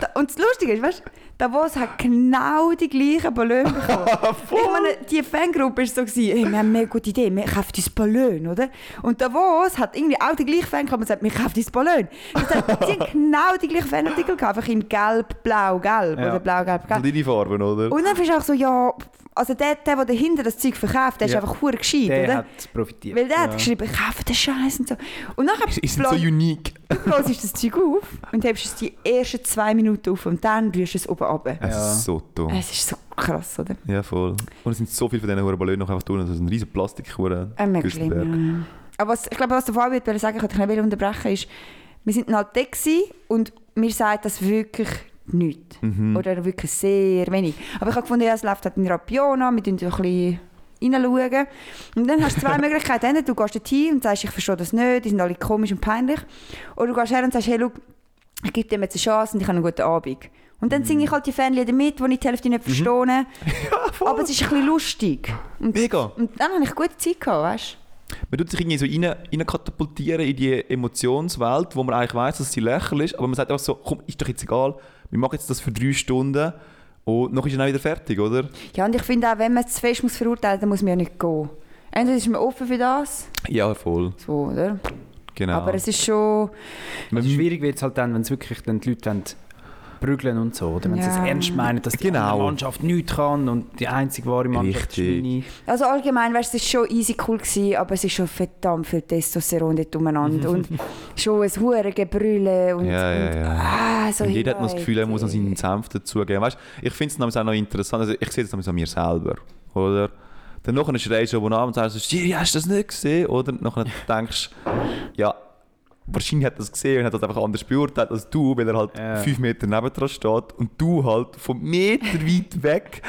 da, und das Lustige ist, weißt, Davos hat genau die gleichen Ballone [LAUGHS] bekommen. ich meine, die Fangruppe war so, gewesen, hey, wir haben eine gute Idee, wir kaufen uns Ballon, oder? Und Davos hat irgendwie auch die gleichen Fangruppe und sagt, wir kaufen uns Ballon. Das heißt, [LAUGHS] sie haben genau die gleichen Fanartikel gehabt, einfach in gelb, blau, gelb Ja. oder blau, gelb, gelb. die Farben, oder? Und dann bist du auch so, ja, also der, der, der dahinter das Zeug verkauft, der ist Ja. einfach hure gescheit, Der oder? hat profitiert. Weil der ja. hat geschrieben, kaufe den Scheiß und so. Und nachher Ist, ist so unique. blasst das Zeug auf und hebst es die ersten zwei Minuten auf und dann rührst du es oben ab. Es Ja. ist so dumm. Es ist so krass, oder? Ja, voll. Und es sind so viele von diesen Huren Ballonen noch einfach drin. Das ist ein riesen plastik Äh, mega schlimm. Aber was, ich glaube, was der Fabian wollte sagen, ich wollte dich nicht unterbrechen, ist, wir sind halt da und mir sagt das wirklich nichts. Mhm. Oder wirklich sehr wenig. Aber ich habe gefunden, ja, es läuft halt in Rapiona, wir so ein bisschen reinschauen. Und dann hast du zwei [LAUGHS] Möglichkeiten. Entweder du gehst dorthin und sagst, ich verstehe das nicht, die sind alle komisch und peinlich. Oder du gehst her und sagst, hey, schau, ich gebe dem jetzt eine Chance und ich habe einen guten Abend. Und dann singe ich halt die Fanlieder mit, die ich die Hälfte nicht verstehe. [LAUGHS] Aber es ist ein bisschen lustig. Und, Mega. und dann habe ich gute Zeit gehabt, weißt Man tut sich irgendwie so rein, rein katapultieren in die Emotionswelt, wo man eigentlich weiß, dass sie lächerlich ist, aber man sagt einfach so, komm, ist doch jetzt egal, wir machen jetzt das für drei Stunden und noch ist dann auch wieder fertig, oder? Ja, und ich finde auch, wenn man es zu fest muss verurteilen muss, dann muss man ja nicht gehen. Entweder ist man offen für das, Ja, voll. so, oder? Genau. Aber es ist schon... Also schwierig wird es halt dann, wenn es wirklich dann die Leute wollen, prügeln und so. Oder wenn sie es Ja. ernst meinen, dass die Genau. Mannschaft nichts kann und die einzige wahre Mannschaft Richtig. ist meine. Also allgemein, weißt, es war schon easy cool, gewesen, aber es ist schon verdammt viel Testosteron dort umeinander. und [LAUGHS] schon ein hure Gebrülle und... Ja, ja, und ja. Ah, so und jeder hat noch das Gefühl, er muss Leute. seinen Senf dazugeben. Weißt, ich finde es auch noch interessant, also ich sehe das an mir selber, oder? Dann nachher schreist du an und sagst, so, Schiri, hast du das nicht gesehen? Oder nachher denkst du, ja, wahrscheinlich hat er das gesehen und hat das einfach anders beurteilt als du, weil er halt Ja. fünf Meter neben dran steht und du halt vom Meter weit weg,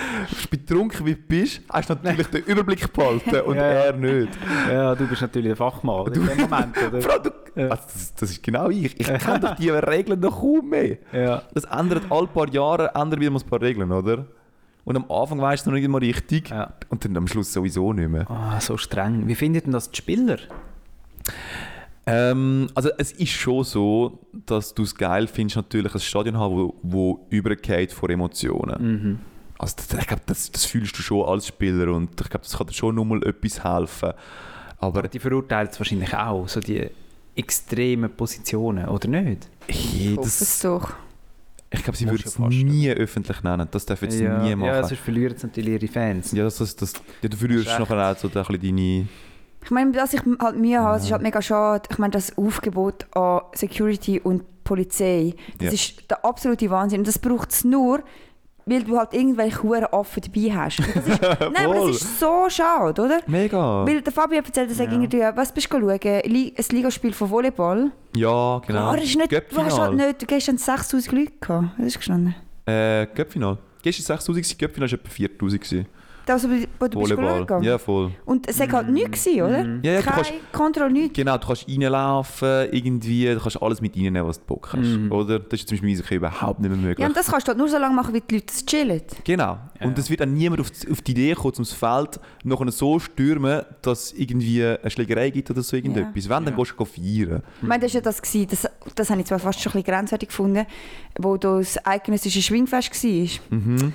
betrunken wie du bist, hast natürlich den Überblick behalten und [LAUGHS] Ja, er nicht. Ja, du bist natürlich der Fachmann in dem Moment. Oder? Allem, du, also das, das ist genau ich. Ich kenne [LAUGHS] doch die Regeln noch kaum mehr. Ja. Das ändert alle paar Jahre ändern wieder mal ein paar Regeln, oder? Und am Anfang weißt du noch nicht mal richtig und dann am Schluss sowieso nicht mehr. Ah, so streng. Wie findet denn das die Spieler? Ähm, also es ist schon so, dass du es geil findest, natürlich ein Stadion haben, wo, wo übergeht vor Emotionen. Also das, ich glaube, das, das fühlst du schon als Spieler und ich glaube, das kann dir schon nochmal etwas helfen. Aber Die verurteilt es wahrscheinlich auch, so die extremen Positionen, oder nicht? hey, Ich es das, doch. ich glaube, sie würden es nie öffentlich nennen. Das dürfen sie ja, nie machen. ja, sonst verlieren es natürlich ihre Fans. Ja, das, das, das, ja, du verlierst nachher auch so ein bisschen deine... Ich meine, dass ich halt Mühe habe, es ist halt mega schade. Ich meine, das Aufgebot an Security und Polizei, das Ja. ist der absolute Wahnsinn. Und das braucht es nur, weil du halt irgendwelche Huren Affen dabei hast. Und Das ist, [LAUGHS] nein, aber das ist so schade, oder? Mega! Weil der Fabio hat erzählt, dass er irgendwie, was bist du schauen? Ein Ligaspiel von Volleyball. Ja, genau. Das ist nicht, du hast halt nicht, du gestern 6000 Leute gehabt. Das ist gestanden. Äh, Göppfinal. Gestern 6000, Göppfinal war etwa 4000. Das, wo du wo du bist Volleyball. schauen. Ja, voll. Und es war halt nichts, gewesen, oder? Ja, ja, du Keine kannst, Kontrolle, nichts. genau, du kannst reinlaufen, irgendwie, du kannst alles mit reinnehmen, was du Bock hast. Oder? Das ist zum Beispiel Eishockey überhaupt nicht mehr möglich. Ja, und das kannst du halt nur so lange machen, wie die Leute es chillen. Genau. Und es wird dann niemand auf, auf die Idee kommen, um das Feld nachher so stürmen, dass es irgendwie eine Schlägerei gibt oder so irgendetwas. Wenn, dann gehst du feiern. Ich meine, das war ja das, gewesen, das, das habe ich zwar fast schon ein bisschen grenzwertig gefunden, wo das eidgenössische Schwingfest war. Mhm.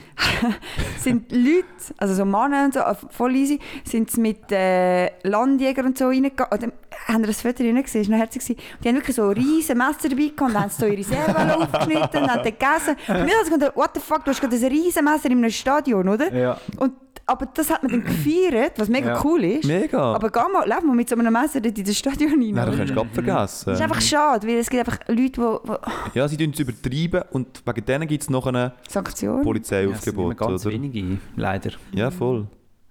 [LAUGHS] sind Leute, also so Männer und so, voll easy, sind sie mit äh, Landjägern und so reingegangen. Oder, haben das Foto nicht gesehen? Das war noch herzig. gewesen. Die haben wirklich so riesen Messer dabei gehabt und haben so ihre Serval [LAUGHS] aufgeschnitten und haben dann gegessen. Und ich habe gedacht, what the fuck, du hast gerade ein riesen Messer in einem Stadion, oder? Ja. Und, aber das hat man dann gefeiert, was mega Ja. cool ist. Mega. Aber geh mal, lauf mal mit so einem Messer in das Stadion rein. Nein, das oder? kannst du gerade vergessen. Das ist einfach schade, weil es gibt einfach Leute, die... Ja, sie tun es übertreiben und wegen denen gibt es noch ein Sanktionen? Ja, es sind Polizeiaufgebot. immer ganz oder? wenige, leider. Ja, voll.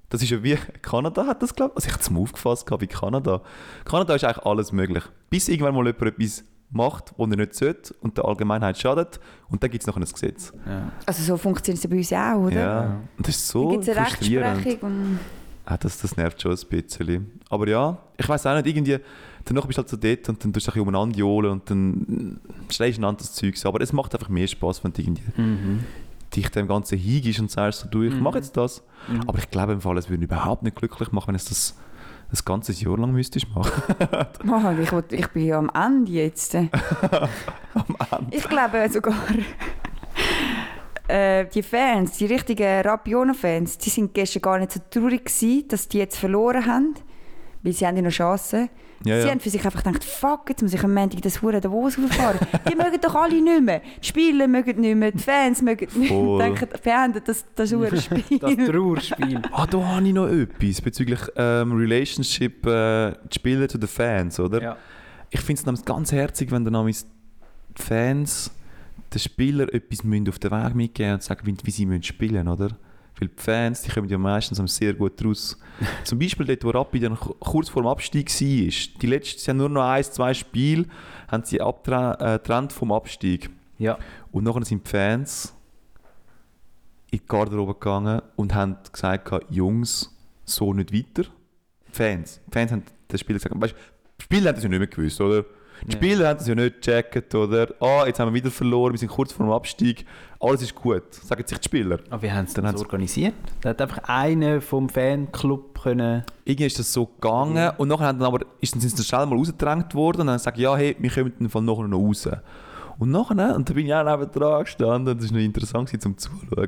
Das ist ja wie Kanada hat das glaube ich. Also ich habe es mal aufgefasst gehabt, wie Kanada. Kanada ist eigentlich alles möglich. Bis irgendwann mal jemand etwas macht, was er nicht sollte und der Allgemeinheit schadet. Und dann gibt es noch ein Gesetz. Ja. Also so funktioniert es ja bei uns auch, oder? Ja. Und das ist so Dann gibt es eine frustrierend. Rechtsprechung und... Ah, das, das nervt schon ein bisschen. Aber ja, ich weiß auch nicht, irgendwie, danach bist du halt so dort und dann tust du ein bisschen umeinander johlen und dann schlägst du ein anderes Zeug. Aber es macht einfach mehr Spaß, wenn du irgendwie Mhm. dich dem Ganzen hingibst und sagst so, du, ich mache jetzt das. Mhm. Aber ich glaube im Fall, es würde mich überhaupt nicht glücklich machen, wenn es das ein ganzes Jahr lang müsstest machen. [LAUGHS] Mann, ich, will- ich bin ja am Ende jetzt. [LAUGHS] am Ende? Ich glaube sogar, äh, die Fans, die richtigen Rapiona-Fans, die sind gestern gar nicht so traurig gewesen, dass die jetzt verloren haben, weil sie haben ja noch Chancen. Ja, Sie ja. haben für sich einfach gedacht, fuck, jetzt muss ich am Montag das Hure Davos rauffahren. die [LAUGHS] mögen doch alle nicht mehr. Die Spieler mögen nicht mehr, die Fans mögen nicht mehr. Voll. Denken, beenden das, das [LAUGHS] Hure Spiel. Das Trauerspiel. Ah, da habe ich noch etwas bezüglich ähm, Relationship, äh, die Spieler zu den Fans, oder? Ja. Ich finde es nämlich ganz herzig, wenn dann die Fans den Spieler etwas müssen auf den Weg mitgeben und sagen, wie, sie müssen spielen oder? Weil die Fans, die kommen ja meistens sehr gut raus. [LAUGHS] Zum Beispiel dort, wo Rappi dann ku- kurz vor dem Abstieg war. Die letzten, sie haben nur noch ein, zwei Spiele, haben sie abgetrennt äh, vom Abstieg. ja. Und nachher sind die Fans in die Garderobe gegangen und haben gesagt, Jungs, so nicht weiter. Die Fans. Die Fans haben den Spieler gesagt, weißt, die Spieler haben das ja nicht mehr gewusst, oder? Die Ja. Spieler haben das ja nicht gecheckt, oder? Ah, jetzt haben wir wieder verloren, wir sind kurz vor dem Abstieg. Alles ist gut, sagen sich die Spieler. Aber wie haben sie Dann das organisiert? Da hat einfach einer vom Fanclub können... Irgendwie ist das so gegangen und nachher haben dann aber, ist, dann sind sie dann schnell mal rausgedrängt worden und dann sagen ja, hey, wir kommen Fall nachher noch raus. Und nachher, und da bin ich auch neben dran gestanden, und das war noch interessant gewesen, zum Zuschauen,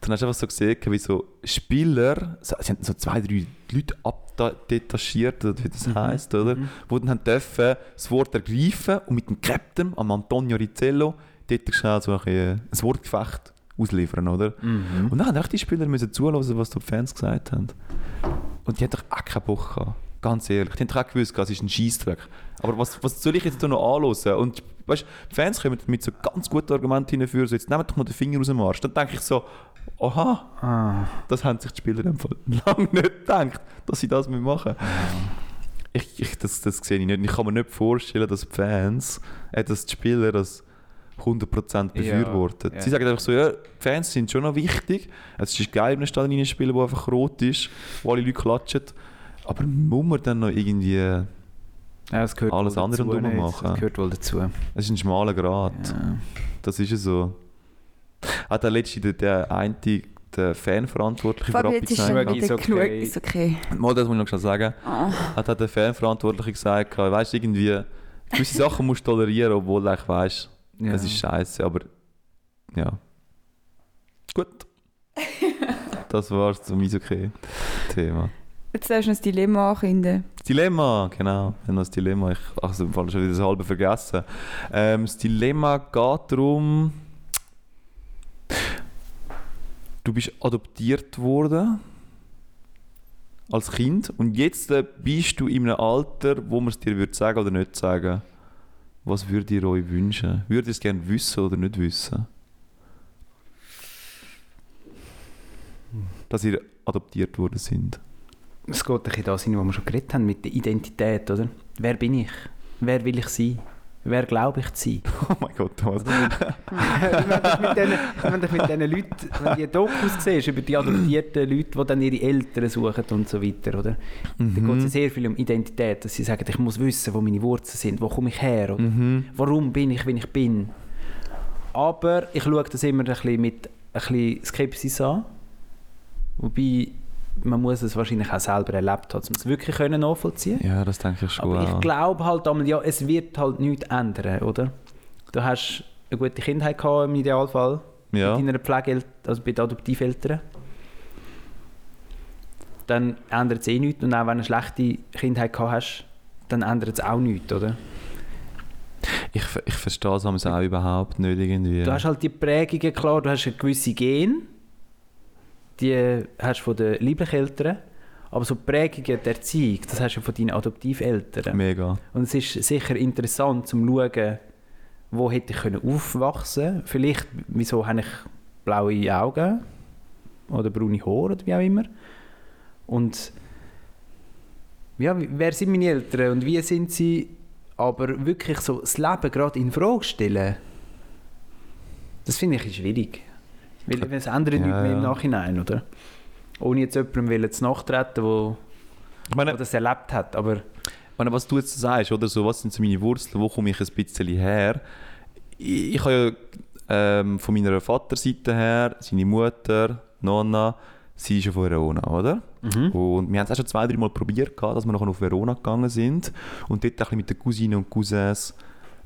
dann hast du einfach so gesehen, wie so Spieler, so, sie haben so zwei, drei Leute abdetachiert, oder wie das heisst, oder? Die dann haben dürfen das Wort ergreifen und mit dem Captain, am Antonio Rizzello, dort schnell so ein, bisschen ein Wortgefecht ausliefern, oder? Mhm. Und dann haben die Spieler müssen zuhören, was die Fans gesagt haben. Und die haben doch auch keinen Bock gehabt. Ganz ehrlich. Die haben doch auch gewusst, es ist ein Scheissdreck. Aber was, was soll ich jetzt da noch anhören? Und weißt, die Fans kommen mit so ganz guten Argumenten hinführen, so jetzt nehmt doch mal den Finger aus dem Arsch. Dann denke ich so, aha, Ah. das haben sich die Spieler Fall [LAUGHS] lange nicht gedacht, dass sie das machen müssen. Ich, ich, das, das sehe ich nicht. Ich kann mir nicht vorstellen, dass die Fans, äh, dass die Spieler das 100% befürworten. Ja, Sie ja. sagen einfach so, ja, die Fans sind schon noch wichtig. Es ist geil, in einem Stadion reinspielen, wo einfach rot ist, wo alle Leute klatschen. Aber muss man dann noch irgendwie... Ja, es gehört Alles andere dazu, nicht? machen. Das gehört wohl dazu. Es ist ein schmaler Grat. Ja. Das ist ja so. Auch der letzte, der, der eine, der Fanverantwortliche Fabio, für jetzt ist gesagt schon hat- Ist okay. genug. Ist okay. Mal, das muss ich noch schnell sagen. Ah. Hat hat der Fanverantwortliche gesagt, weißt du, irgendwie, gewisse Sachen musst du tolerieren, obwohl du weißt, Ja. es ist scheiße, aber ja. Gut. [LAUGHS] das war's zum Eishockey-Thema. Jetzt darfst du das Dilemma ankündigen. Das Dilemma, genau. Wir das Dilemma. Ich habe es im schon wieder das halbe vergessen. Ähm, das Dilemma geht darum, du bist adoptiert worden als Kind und jetzt äh, bist du in einem Alter, wo man es dir würde sagen oder nicht sagen. Was würdet ihr euch wünschen? Würdet ihr es gerne wissen oder nicht wissen? Dass ihr adoptiert worden sind. Es geht ein bisschen das hin, was wir schon geredet haben, mit der Identität, oder? Wer bin ich? Wer will ich sein? Wer glaube ich zu sein? [LAUGHS] Oh mein Gott, Thomas. wenn du mit diesen- [LAUGHS] wenn du mit diesen Leuten, wenn du die Dokus siehst, über die adoptierten Leute, die dann ihre Eltern suchen und so weiter, oder? Da geht es sehr viel um Identität, dass sie sagen, ich muss wissen, wo meine Wurzeln sind, wo komme ich her, oder? Mhm. warum bin ich, wie ich bin. Aber ich schaue das immer ein bisschen mit ein bisschen Skepsis an. Wobei, man muss es wahrscheinlich auch selber erlebt haben, um es wirklich können nachvollziehen Ja, das denke ich schon. Aber ich glaube halt, einmal, ja, es wird halt nichts ändern, oder? Du hast eine gute Kindheit gehabt im Idealfall ja. mit deiner Pflegeeltern, also bei den Adoptiveltern. Dann ändert es eh nichts. Und auch wenn du eine schlechte Kindheit gehabt hast, dann ändert es auch nichts, oder? Ich, ich verstehe es auch überhaupt nicht irgendwie. Du hast halt die Prägungen, klar, du hast eine gewisse Gen, die hast du von den lieblichen Eltern, aber so die Prägungen der Erziehung, das hast du von deinen Adoptiveltern. Mega. Und es ist sicher interessant zum schauen, wo hätte ich können aufwachsen Vielleicht, wieso habe ich blaue Augen oder braune Haare oder wie auch immer. Und ja, wer sind meine Eltern und wie sind sie, aber wirklich so das Leben gerade in Frage stellen, das finde ich schwierig. Weil es ändert Ja, nichts mehr im. Nachhinein, oder? Ohne jetzt jemandem zu nachtreten, wo, Ich meine, der das erlebt hat. Aber Ich meine, was du jetzt sagst, oder so, was sind so meine Wurzeln, wo komme ich ein bisschen her? Ich, ich habe ja ähm, von meiner Vaterseite her, seine Mutter, Nonna, sie ist ja von Verona, oder? Und wir haben es auch schon zwei, drei Mal probiert, dass wir nachher auf Verona gegangen sind und dort ein bisschen mit den Cousinen und Cousins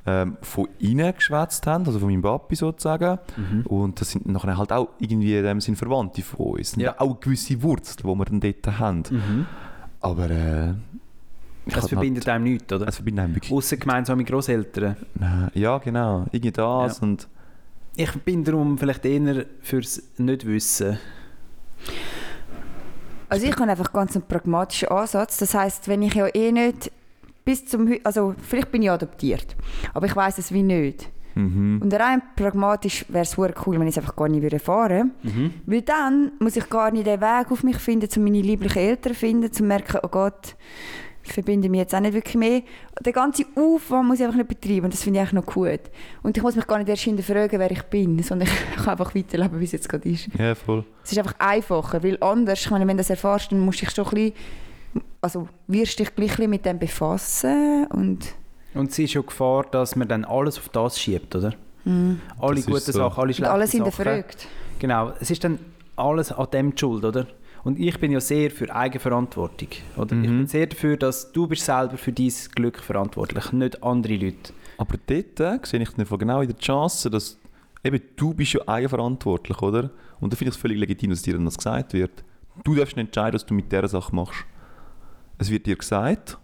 ähm, von ihnen geschwätzt haben, also von meinem Papi sozusagen. Und das sind nachher halt auch irgendwie in dem Sinn Verwandte von uns. Ja. auch gewisse Wurzeln, die wir dann dort haben. Aber äh, hab verbindet einem nichts, oder? halt, es verbindet einem wirklich Außer gemeinsame Großeltern. Nein, Ja, genau. Irgendwie das Ja. und Ich bin darum vielleicht eher fürs Nicht-Wissen. Also ich habe einfach ganz einen pragmatischen Ansatz. Das heißt, wenn ich ja eh nicht bis zum also vielleicht bin ich adoptiert, aber ich weiß es wie nicht. mhm. Und rein pragmatisch wäre es cool, wenn ich es einfach gar nicht würde erfahren würde. Weil dann muss ich gar nicht den Weg auf mich finden, um meine lieblichen Eltern zu finden, um zu merken, oh Gott, ich verbinde mich jetzt auch nicht wirklich mehr. Den ganzen Aufwand muss ich einfach nicht betreiben und das finde ich eigentlich noch gut. Und ich muss mich gar nicht erst hinterfragen, wer ich bin, [LAUGHS] sondern ich kann einfach weiterleben, wie es jetzt gerade ist. ja, voll. Es ist einfach einfacher, weil anders, ich meine, wenn du das erfährst, dann musst du dich schon ein bisschen, also wirst dich gleich mit dem befassen und Und es ist ja Gefahr, dass man dann alles auf das schiebt, oder? Alle Das ist guten so. Sachen, alle und schlechten alles Sachen. hinterfragt. Genau, es ist dann alles an dem die Schuld, oder? Und ich bin ja sehr für Eigenverantwortung. Oder? Ich bin sehr dafür, dass du bist selber für dein Glück verantwortlich, nicht andere Leute. Aber dort äh, sehe ich dann genau wieder die Chance, dass eben du bist ja eigenverantwortlich, oder? Und da finde ich es völlig legitim, dass dir dann das gesagt wird. Du darfst nicht entscheiden, was du mit dieser Sache machst. Es wird dir gesagt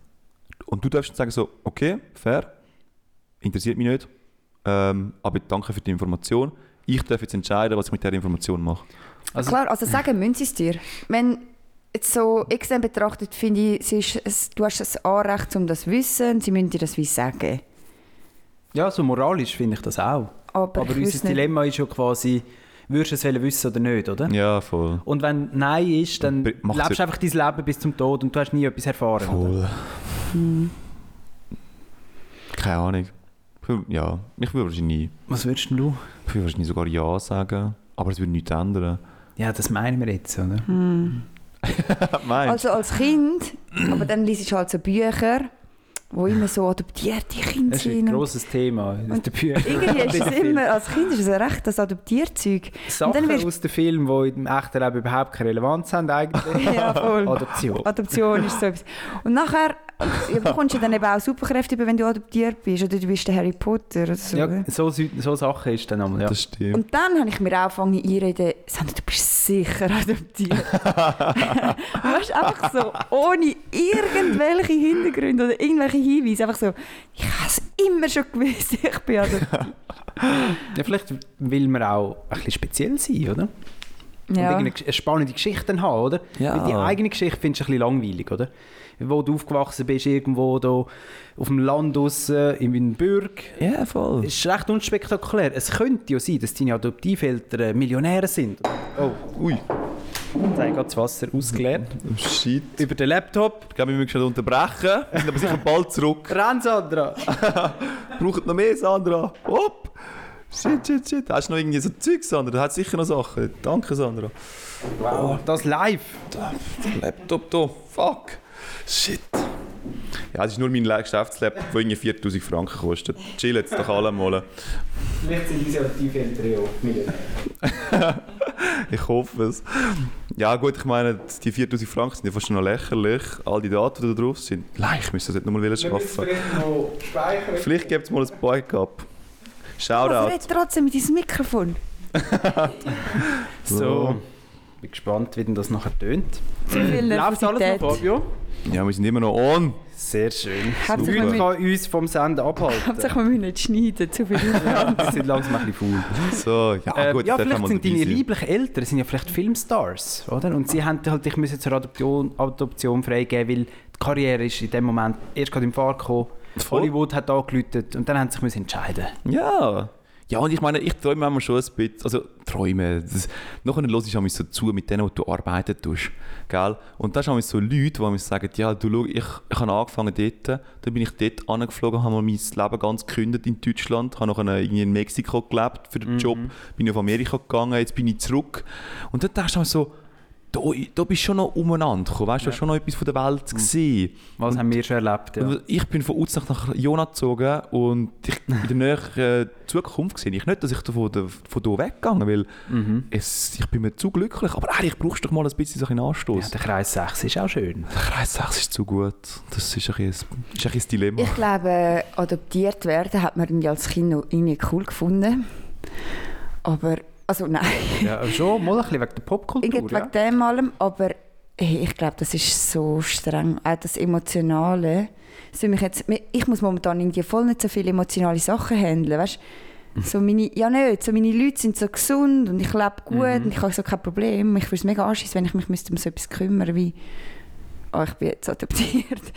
und du darfst sagen so, okay, fair, interessiert mich nicht, ähm, aber danke für die Information. Ich darf jetzt entscheiden, was ich mit dieser Information mache. Also, Klar, also sagen müssen sie es dir. Wenn jetzt so extern betrachtet, finde ich, es ist, du hast das Anrecht, um das zu wissen, sie müssen dir das wie sagen. ja, so moralisch finde ich das auch. Aber, Aber unser Dilemma ist ja quasi, würdest du es wollen wissen oder nicht, oder? Ja, voll. Und wenn Nein ist, dann macht's lebst du einfach dein Leben bis zum Tod und du hast nie etwas erfahren. Oder? Voll. Keine Ahnung. Ja, ich würde wahrscheinlich, Was würdest denn du? ich würde wahrscheinlich sogar Ja sagen, aber es würde nichts ändern. Ja, das meinen wir jetzt, oder? [LAUGHS] Meinst Also als Kind, aber dann liest du halt so Bücher, wo immer so adoptierte Kinder Das ist ein sind. grosses Thema in und den Büchern. Irgendwie ist [LAUGHS] es immer, als Kind ist es ein recht das Adoptierzeug. Sachen dann wirst- aus den Filmen, die im echten Leben überhaupt keine Relevanz haben eigentlich. [LAUGHS] Ja, voll. Adoption. Adoption ist so etwas. Und nachher ja, bekommst du dann eben auch Superkräfte, über, wenn du adoptiert bist oder du bist der Harry Potter oder so. Ja, so, so Sachen ist dann einmal, ja. Das stimmt. Und dann habe ich mir auch angefangen einreden, Sandra, du bist sicher adoptiert. [LAUGHS] und weißt, einfach so, ohne irgendwelche Hintergründe oder irgendwelche Hinweise, einfach so, ich habe es immer schon gewusst, [LAUGHS] ich bin adoptiert. ja. Vielleicht will man auch ein bisschen speziell sein, oder? Und Ja. Gesch- eine spannende Geschichte haben, oder? Ja. Weil die eigene Geschichte findest du ein bisschen langweilig, oder? Wo du aufgewachsen bist, irgendwo da auf dem Land draussen, in Wienerburg. Ja, voll. Es ist recht unspektakulär. Es könnte ja sein, dass deine Adoptiveltern Millionäre sind. Oh, Ui, jetzt habe ich das Wasser ausgeleert. shit. Über den Laptop. Ich glaube, wir müssen schon unterbrechen. Wir sind aber sicher bald zurück. [LAUGHS] Renn, Sandra! [LAUGHS] Braucht noch mehr, Sandra. Hopp. Shit, shit, shit. Hast du noch irgendwie so Zeug, Sandra? Da hat sicher noch Sachen. Danke, Sandra. Wow. Das live. Laptop da. Fuck. Shit. Ja, das ist nur mein Geschäftslaptop, der irgendwie 4000 Franken kostet. Chill jetzt doch alle mal. Vielleicht sind diese ja auch Millionäre. [LAUGHS] Ich hoffe es. Ja gut, ich meine, die 4000 Franken sind ja fast schon noch lächerlich. All die Daten, die da drauf sind. Nein, ich müsste das nicht nochmal schaffen. vielleicht gibt es mal ein Backup. Aber Shoutout. red trotzdem mit diesem Mikrofon. [LAUGHS] So. Bin gespannt, wie denn das nachher tönt. Läuft alles noch, Fabio? Ja, wir sind immer noch on. Sehr schön. Hauptsache, wir, kann uns vom Senden abhalten. Hauptsache wir müssen nicht schneiden, zu viel [LAUGHS] ja, wir sind langsam ein bisschen faul. So, ja Ähm, gut, ja, vielleicht sind deine lieblichen Eltern sind ja vielleicht Filmstars, oder? Und sie haben halt, ich müssen zur Adoption, Adoption freigeben, weil die Karriere ist in dem Moment erst gerade im Fahrt gekommen. Voll. Hollywood hat angeläutet und dann haben sie sich müssen entscheiden. Ja. Ja, und ich meine, ich träume manchmal schon ein bisschen, also träume, das, nachher höre ich manchmal so zu mit denen, wo du arbeiten tust, gell? Und da sind so Leute, die mir sagen, ja, du schau, ich, ich habe angefangen dort, dann bin ich dort angeflogen, habe mal mein Leben ganz gekündigt in Deutschland, habe nachher irgendwie in Mexiko gelebt für den Job, bin auf Amerika gegangen, jetzt bin ich zurück. Und dann denkst du mir so, da, da bist du schon noch umeinander gekommen, weißt du, hast schon noch etwas von der Welt gesehen. Was haben wir schon erlebt? Ja. Und Ich bin von Uznach nach Jona gezogen und ich, in der [LAUGHS] näheren Zukunft sehe ich nicht, dass ich da von, der- von hier weggegangen weil Mhm. es, ich bin mir zu glücklich. Aber eigentlich brauchst du doch mal ein bisschen so einen ja, Anstoß. der Kreis 6 ist auch schön. der Kreis 6 ist zu gut. Das ist ein, bisschen- ist ein, bisschen ein Dilemma. Ich glaube, adoptiert werden hat man als Kind noch irgendwie cool gefunden. Aber, also nein, Ja, schon, mal ein bisschen wegen der Popkultur. irgendwie Ja. wegen dem allem, aber hey, ich glaube, das ist so streng. Auch das Emotionale. Das mich jetzt, ich muss momentan irgendwie voll nicht so viele emotionale Sachen handeln, weißt so meine, ja nicht, so meine Leute sind so gesund und ich lebe gut und ich habe so kein Problem. Ich würde es mega anschissen, wenn ich mich müsste um so etwas kümmern wie «Ah, ich bin jetzt adoptiert».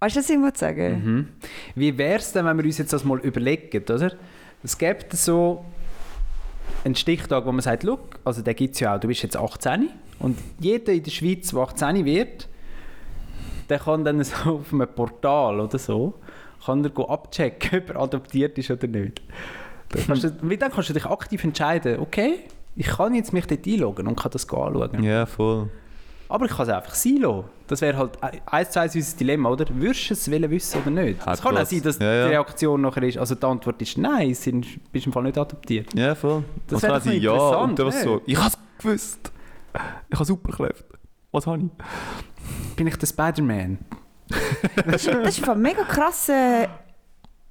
Weißt du, was ich muss sagen? Mhm. Wie wäre es denn, wenn wir uns jetzt das mal überlegen, oder? Es gibt so einen Stichtag, wo man sagt, «Look, also den gibt es ja auch, du bist jetzt 18 und jeder in der Schweiz, der 18 wird, der kann dann [LAUGHS] so auf einem Portal oder so, kann er abchecken, [LAUGHS] ob er adoptiert ist oder nicht. Dann du, dann kannst du dich aktiv entscheiden, okay, ich kann jetzt mich dort einloggen und kann das anschauen. Ja, voll. Aber ich kann es einfach sein lassen. Das wäre halt eins zu eins unser Dilemma, oder? Würdest du es wollen wissen oder nicht? Es kann auch sein, dass Ja, ja. die Reaktion nachher ist, also die Antwort ist nein, sind, bist im Fall nicht adoptiert. Ja, voll. Das Und wäre sie, ja, interessant, und dann was so, ich habe es gewusst. Ich habe Superkräfte. Was habe ich? Bin ich der Spider-Man? Das ist, das ist ein mega krasser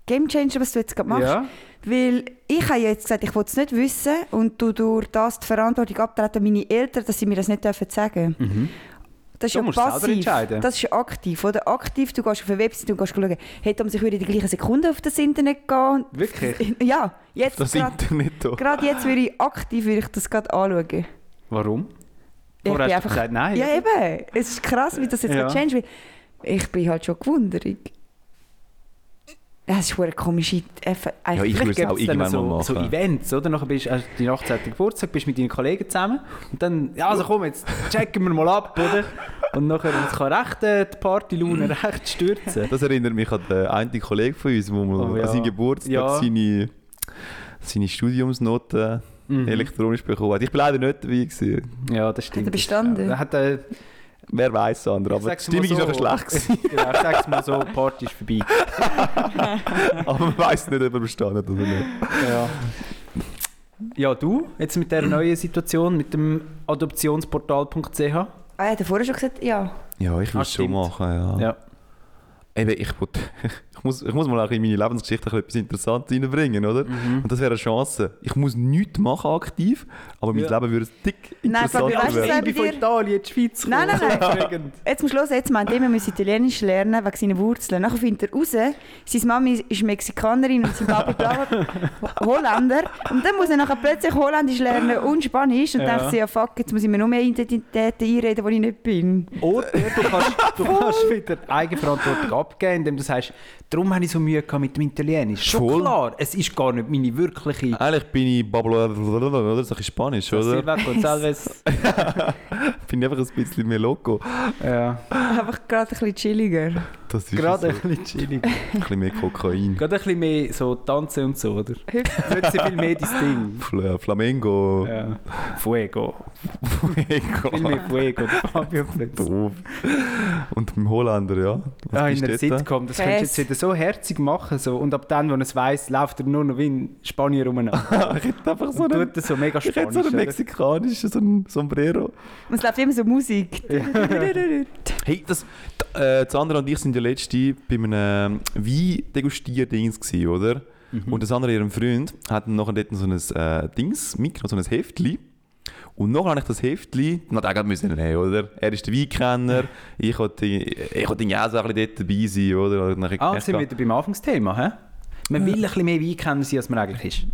Gamechanger, was du jetzt gerade machst. Ja. Weil ich habe ja jetzt gesagt, ich will es nicht wissen und du durch das die Verantwortung abtreten an meine Eltern, dass sie mir das nicht dürfen sagen Das ist Du ja passiv. Das ist aktiv. Oder aktiv, du gehst auf eine Website und gehst schauen, hey, Thomas, ich würde in der gleichen Sekunde auf das Internet gehen. Wirklich? [LAUGHS] Ja, jetzt Das gerade Internet hier. gerade jetzt würde ich aktiv würde ich das gerade anschauen. Warum? Ich bin hast du gesagt nein. Ja, eben. Es ist krass, wie das jetzt Ja. ja. change wird. Ich bin halt schon gewundert. Das ist eine komische... äh, Ja, ich würde es auch irgendwann so, mal so machen. Events, oder? Nachher bist du hast deinen 18. Geburtstag, bist mit deinen Kollegen zusammen und dann, ja also komm, jetzt checken wir mal ab, oder? Und nachher kann recht äh, die Partylaune [LAUGHS] recht stürzen. Das erinnert mich an den einen Kollegen von uns, wo mal Oh, ja. an seinem Geburtstag Ja. seine, seine Studiumsnoten Mhm. elektronisch bekommen hat. Ich bin leider nicht dabei. Gewesen. Ja, das stimmt. Hat er bestanden? Er hat, äh, Wer weiß, Sandra, aber die Stimmung so. ist nachher schlecht [LAUGHS] gewesen. genau, ich sag's mal so, Party ist vorbei. [LAUGHS] aber man weiß nicht, ob er bestanden hat oder nicht. Ja. Ja, du, jetzt mit dieser neuen Situation, mit dem adoptionsportal.ch. Ah, hat er vorher schon gesagt, ja. Ja, ich Ah, will es schon machen, ja. Ja. Eben, ich, wollt- [LAUGHS] ich, muss, ich muss mal auch in meine Lebensgeschichte ein bisschen etwas Interessantes reinbringen, oder? Mhm. Und das wäre eine Chance. Ich muss nichts machen aktiv, aber mein Ja. Leben würde dick Nein, interessanter weißt du, werden. Ich bin von bei dir- Italien in die Schweiz Nein, nein, nein. Aufregend. Jetzt du hören, jetzt meint er, man muss Italienisch lernen wegen seiner Wurzeln. Nachher findet er raus, seine Mami ist Mexikanerin und sein Papa [LAUGHS] Holländer. Und dann muss er nachher plötzlich Holländisch lernen und Spanisch und Ja. denkt sich, ja fuck, jetzt muss ich mir noch mehr Identitäten einreden, die ich nicht bin. Oder du kannst, du kannst wieder Eigenverantwortung abgeben, indem du sagst, darum habe ich so Mühe gehabt mit dem Italienisch. Schon Voll. klar, es ist gar nicht meine wirkliche... Eigentlich bin ich Bablo, oder? Das ist Spanisch, oder? Silva González. [LAUGHS] bin ich einfach ein bisschen mehr loco. Ja, Einfach gerade ein bisschen chilliger. Das ist gerade so. ein bisschen chillig. ein bisschen mehr Kokain. Gerade ein bisschen mehr so tanzen und so, oder? Nicht so [LAUGHS] viel mehr dein Ding. Fl Flamengo. Ja. Fuego. Fuego. Viel mehr Fuego. der [LAUGHS] Fabio. Doof. Und beim Holländer, ja. Was Ja, bist in dort? Sitcom, das könntest du jetzt wieder so herzig machen. So. Und ab dann, wo er es weiss, läuft er nur noch wie ein Spanier umeinander. [LAUGHS] ich hätte einfach so Und einen, tut das so mega ich hätte so einen mexikanischen so einen Sombrero. Und es läuft immer so Musik. Hey, das, äh, Sandra und ich sind ja letzte bei einem Wein-Degustier-Dings gewesen, oder? Mhm. Und das andere, ihrem Freund, hat dann nachher dort so ein äh, Dings mitgenommen, so ein Heftli. Und nachher habe ich das Heftli, na, den gerade müssen nehmen, oder? Er ist der Weinkenner, [LAUGHS] ich wollte ich wollte irgendwie auch so ein bisschen dort dabei sein, oder? Und dann ich Ah, sind wir wieder beim Anfangsthema, hä? Man will ein bisschen mehr Weinkenner sein, als man eigentlich ist.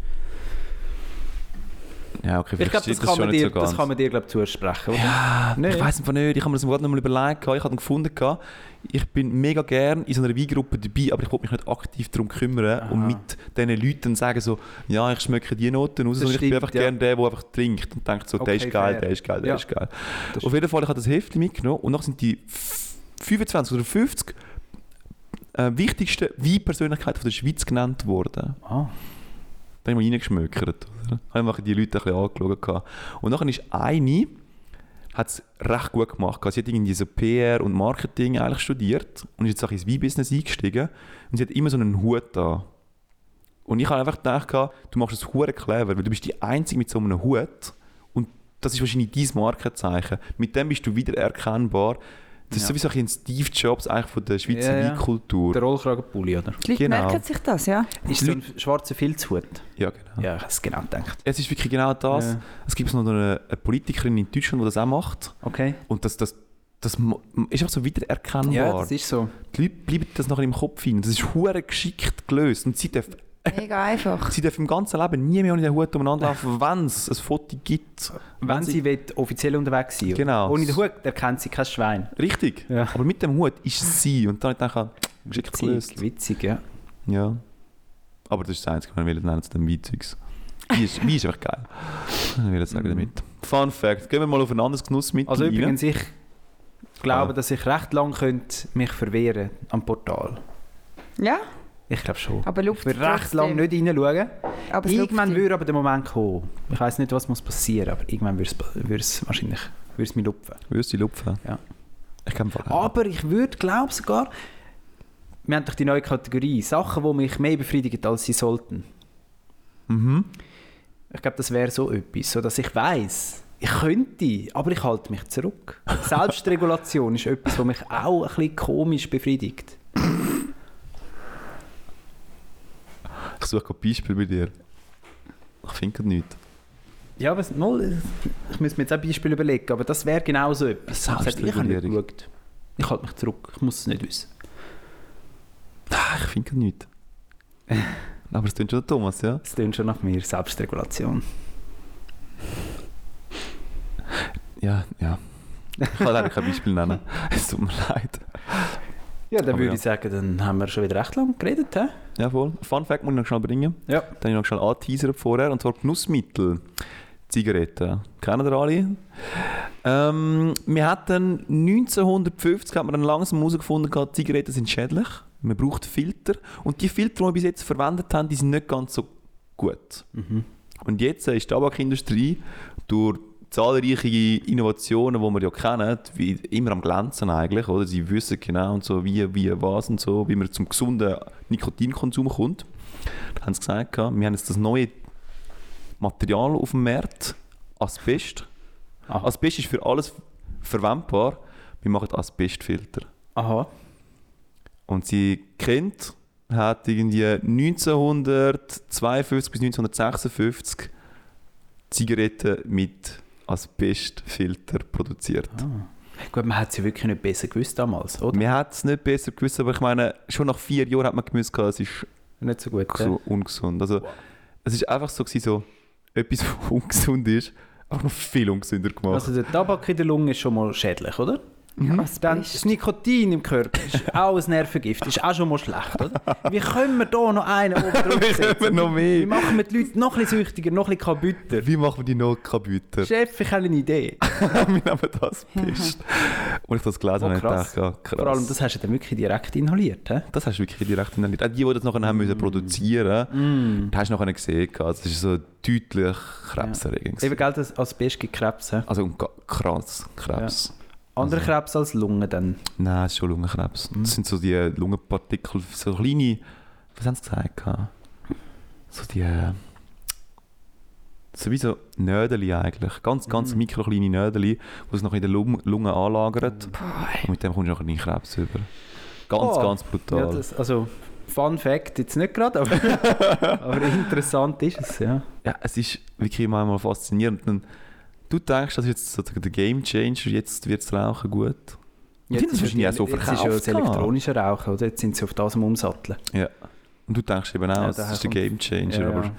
Ja, okay, Ich glaube, das, stimmt kann dir- so das kann man dir glaub, zusprechen, oder? Ja, ich weiß einfach nicht. Ich habe mir das gerade noch mal überlegt. Ich habe dann gefunden, ich bin mega gern in so einer Weingruppe dabei, aber ich wollte mich nicht aktiv darum kümmern und Aha. mit diesen Leuten sagen so, ja, ich schmecke die Noten raus, Das sondern ich bin einfach ja. gern der, der einfach trinkt und denkt so, der Okay, ist geil, fair. der ist geil, der Ja. ist geil. Das Auf jeden Fall, ich habe das Heftchen mitgenommen und dann sind die f- 25 oder 50 äh, wichtigsten Weinpersönlichkeiten der Schweiz genannt worden. Ah. Da habe ich mal reingeschmökert. Oder? Habe ich die Leute ein bisschen angeschaut. Und dann ist eine, hat es recht gut gemacht. Sie hat irgendwie so PR und Marketing eigentlich studiert und ist jetzt auch ins Weinbusiness eingestiegen und sie hat immer so einen Hut da. Und ich habe einfach gedacht, du machst das hure clever, weil du bist die Einzige mit so einem Hut und das ist wahrscheinlich dein Markenzeichen. Mit dem bist du wieder erkennbar. Das ist Ja. sowieso ein Steve Jobs eigentlich von der Schweizer Ja, ja. Weinkultur. Der Rollkragenpulli, oder? Die Leute Genau. merken sich das, ja. Ist so ein schwarzer Filzhut. Ja, genau. Ja, ich habe es genau gedacht. Es ist wirklich genau das. Ja. Es gibt noch eine, eine Politikerin in Deutschland, die das auch macht. Okay. Und das, das, das ist auch so wiedererkennbar. Ja, das ist so. Die Leute bleiben das nachher im Kopf hin. Das ist hure geschickt gelöst. Und sie darf, Mega einfach. sie darf im ganzen Leben nie mehr ohne den Hut umeinander laufen, wenn es ein Foto gibt. Wenn sie will, offiziell unterwegs sein Genau. Ohne den Hut erkennt sie kein Schwein. Richtig. Ja. Aber mit dem Hut ist sie. Und dann habe ich gedacht, geschickt gelöst. Witzig, witzig, ja. Ja. Aber das ist das Einzige, was wir nennen zu dem Weizeugs. Wie ist, wie ist einfach geil. Ich will jetzt sagen damit. Fun Fact. Gehen wir mal auf ein anderes Genussmittel Also rein. übrigens, ich glaube, Ah. dass ich recht lang könnte mich verwehren am Portal. Ja, Ich glaube schon. aber Ich würde recht lange nicht reinschauen. Aber Irgendwann würde aber der Moment kommen. Ich weiß nicht, was muss passieren, aber irgendwann würde es, wahrscheinlich würde es mich lupfen. Würdest du lupfen? Ja. Ich kann. Aber ich würde, glaube sogar, wir haben doch die neue Kategorie, Sachen, die mich mehr befriedigen, als sie sollten. Mhm. Ich glaube, das wäre so etwas, so dass ich weiß, ich könnte, aber ich halte mich zurück. [LAUGHS] Selbstregulation ist etwas, was mich auch ein bisschen komisch befriedigt. Ich suche gerade Beispiel bei dir. Ich finde nichts. Ja, aber mal, ich muss mir jetzt ein Beispiel überlegen, aber das wäre genau so etwas. Ich habe nicht geschaut. Ich halte mich zurück, ich muss es nicht wissen. Ich finde nichts. [LAUGHS] Aber es tut schon der Thomas, ja? Es klingt schon nach mir, Selbstregulation. Ja, ja. Ich kann leider kein Beispiel nennen. [LAUGHS] Es tut mir leid. Ja, dann Aber würde ja. ich sagen, dann haben wir schon wieder recht lang geredet. He? Ja, voll. Fun Fact muss ich noch schnell bringen. Ja. Dann habe ich noch schnell angeteasert vorher. Und zwar Genussmittel. Zigaretten. Kennen ihr alle? Ähm, wir hatten 1950 hat man dann langsam herausgefunden, gehabt, Zigaretten sind schädlich. Man braucht Filter. Und die Filter, die wir bis jetzt verwendet haben, die sind nicht ganz so gut. Mhm. Und jetzt ist die Tabakindustrie durch zahlreiche Innovationen, die wir ja kennen, wie immer am Glänzen eigentlich, oder? Sie wissen genau und so, wie, wie, was und so, wie man zum gesunden Nikotinkonsum kommt. Da haben sie gesagt, wir haben jetzt das neue Material auf dem Markt, Asbest. Aha. Asbest ist für alles verwendbar. Wir machen Asbestfilter. Aha. Und sie kennt, hat irgendwie 1952 bis 1956 Zigaretten mit Asbestfilter produziert. Ah. Gut, man hat es ja wirklich nicht besser gewusst damals, oder? Man hat es nicht besser gewusst, aber ich meine, schon nach vier Jahren hat man gewusst, es ist Nicht so gut. so ungesund. Also, es ist einfach so, gewesen, so etwas, [LAUGHS] was ungesund ist, auch noch viel ungesünder gemacht. Also der Tabak in der Lunge ist schon mal schädlich, oder? Asbest. Dann das Nikotin im Körper ist [LAUGHS] auch ein Nervengift, ist auch schon mal schlecht, oder? Wie können wir da noch einen oben [LAUGHS] Wie können wir noch mehr? Wie machen wir die Leute noch ein süchtiger, noch ein kaputter? Wie machen wir die noch kaputter? Chef, ich habe eine Idee. [LAUGHS] wir nehmen das Best. Und ich das gelesen Oh, habe, habe ich krass. gedacht, ja, krass. Vor allem, das hast du dann wirklich direkt inhaliert, hä? Das hast du wirklich direkt inhaliert. Auch die, die das nachher haben müssen produzieren mussten, Mm. das hast du nachher gesehen. Also, es ist so deutlich krebserregend. Eben, gell, das Asbest gibt Krebs, hä? Also krass, Krebs. Andere Krebs als Lunge dann. Nein, es ist schon Lungenkrebs. Mhm. Das sind so die Lungenpartikel, so kleine, was haben sie gesagt? So die, äh, so wie so Nödeli eigentlich. Ganz, ganz Mhm. mikrokleine Nödeli, die sich noch in der Lung Lunge anlagern. Und mit dem kommst du nachher in Krebs über. Ganz, Oh. ganz brutal. Ja, das, also, Fun Fact, jetzt nicht gerade, aber, [LAUGHS] aber interessant ist es, ja. Ja, es ist wirklich manchmal faszinierend. Und du denkst, das ist jetzt sozusagen der Game Changer, jetzt wird das Rauchen gut. Die haben das wahrscheinlich auch so Jetzt ist ja verkauft. das elektronische Rauchen, oder? Jetzt sind sie auf das am Umsatteln. Ja. Und du denkst eben auch, Ja, das ist der Game Changer, Ja, aber ja.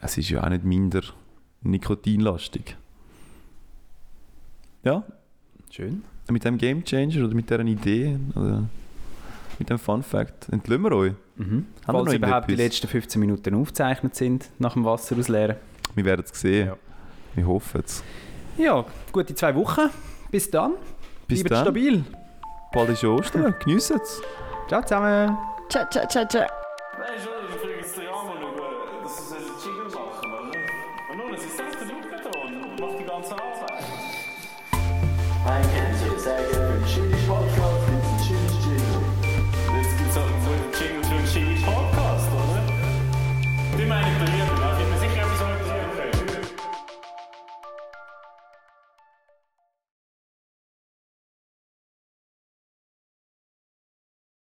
es ist ja auch nicht minder nikotinlastig. Ja, Schön. mit dem Game Changer oder mit dieser Idee oder mit dem Fun Fact entlösen wir euch. Mhm. Haben wir Falls noch überhaupt die irgendetwas? letzten 15 Minuten aufgezeichnet sind, nach dem Wasser ausleeren. Wir werden es sehen. Ja. Wir hoffen es. Ja, gute zwei Wochen. Bis dann. Bis Bleibt dann. stabil. Bald ist Ostern. Geniessen es. Ciao zusammen. Ciao, ciao, ciao, ciao. Nein, schon, ich frage jetzt dich an, über, dass sie einen Jingle machen, oder? Und nun, sie setzt den Luke da und macht die ganze Arbeit.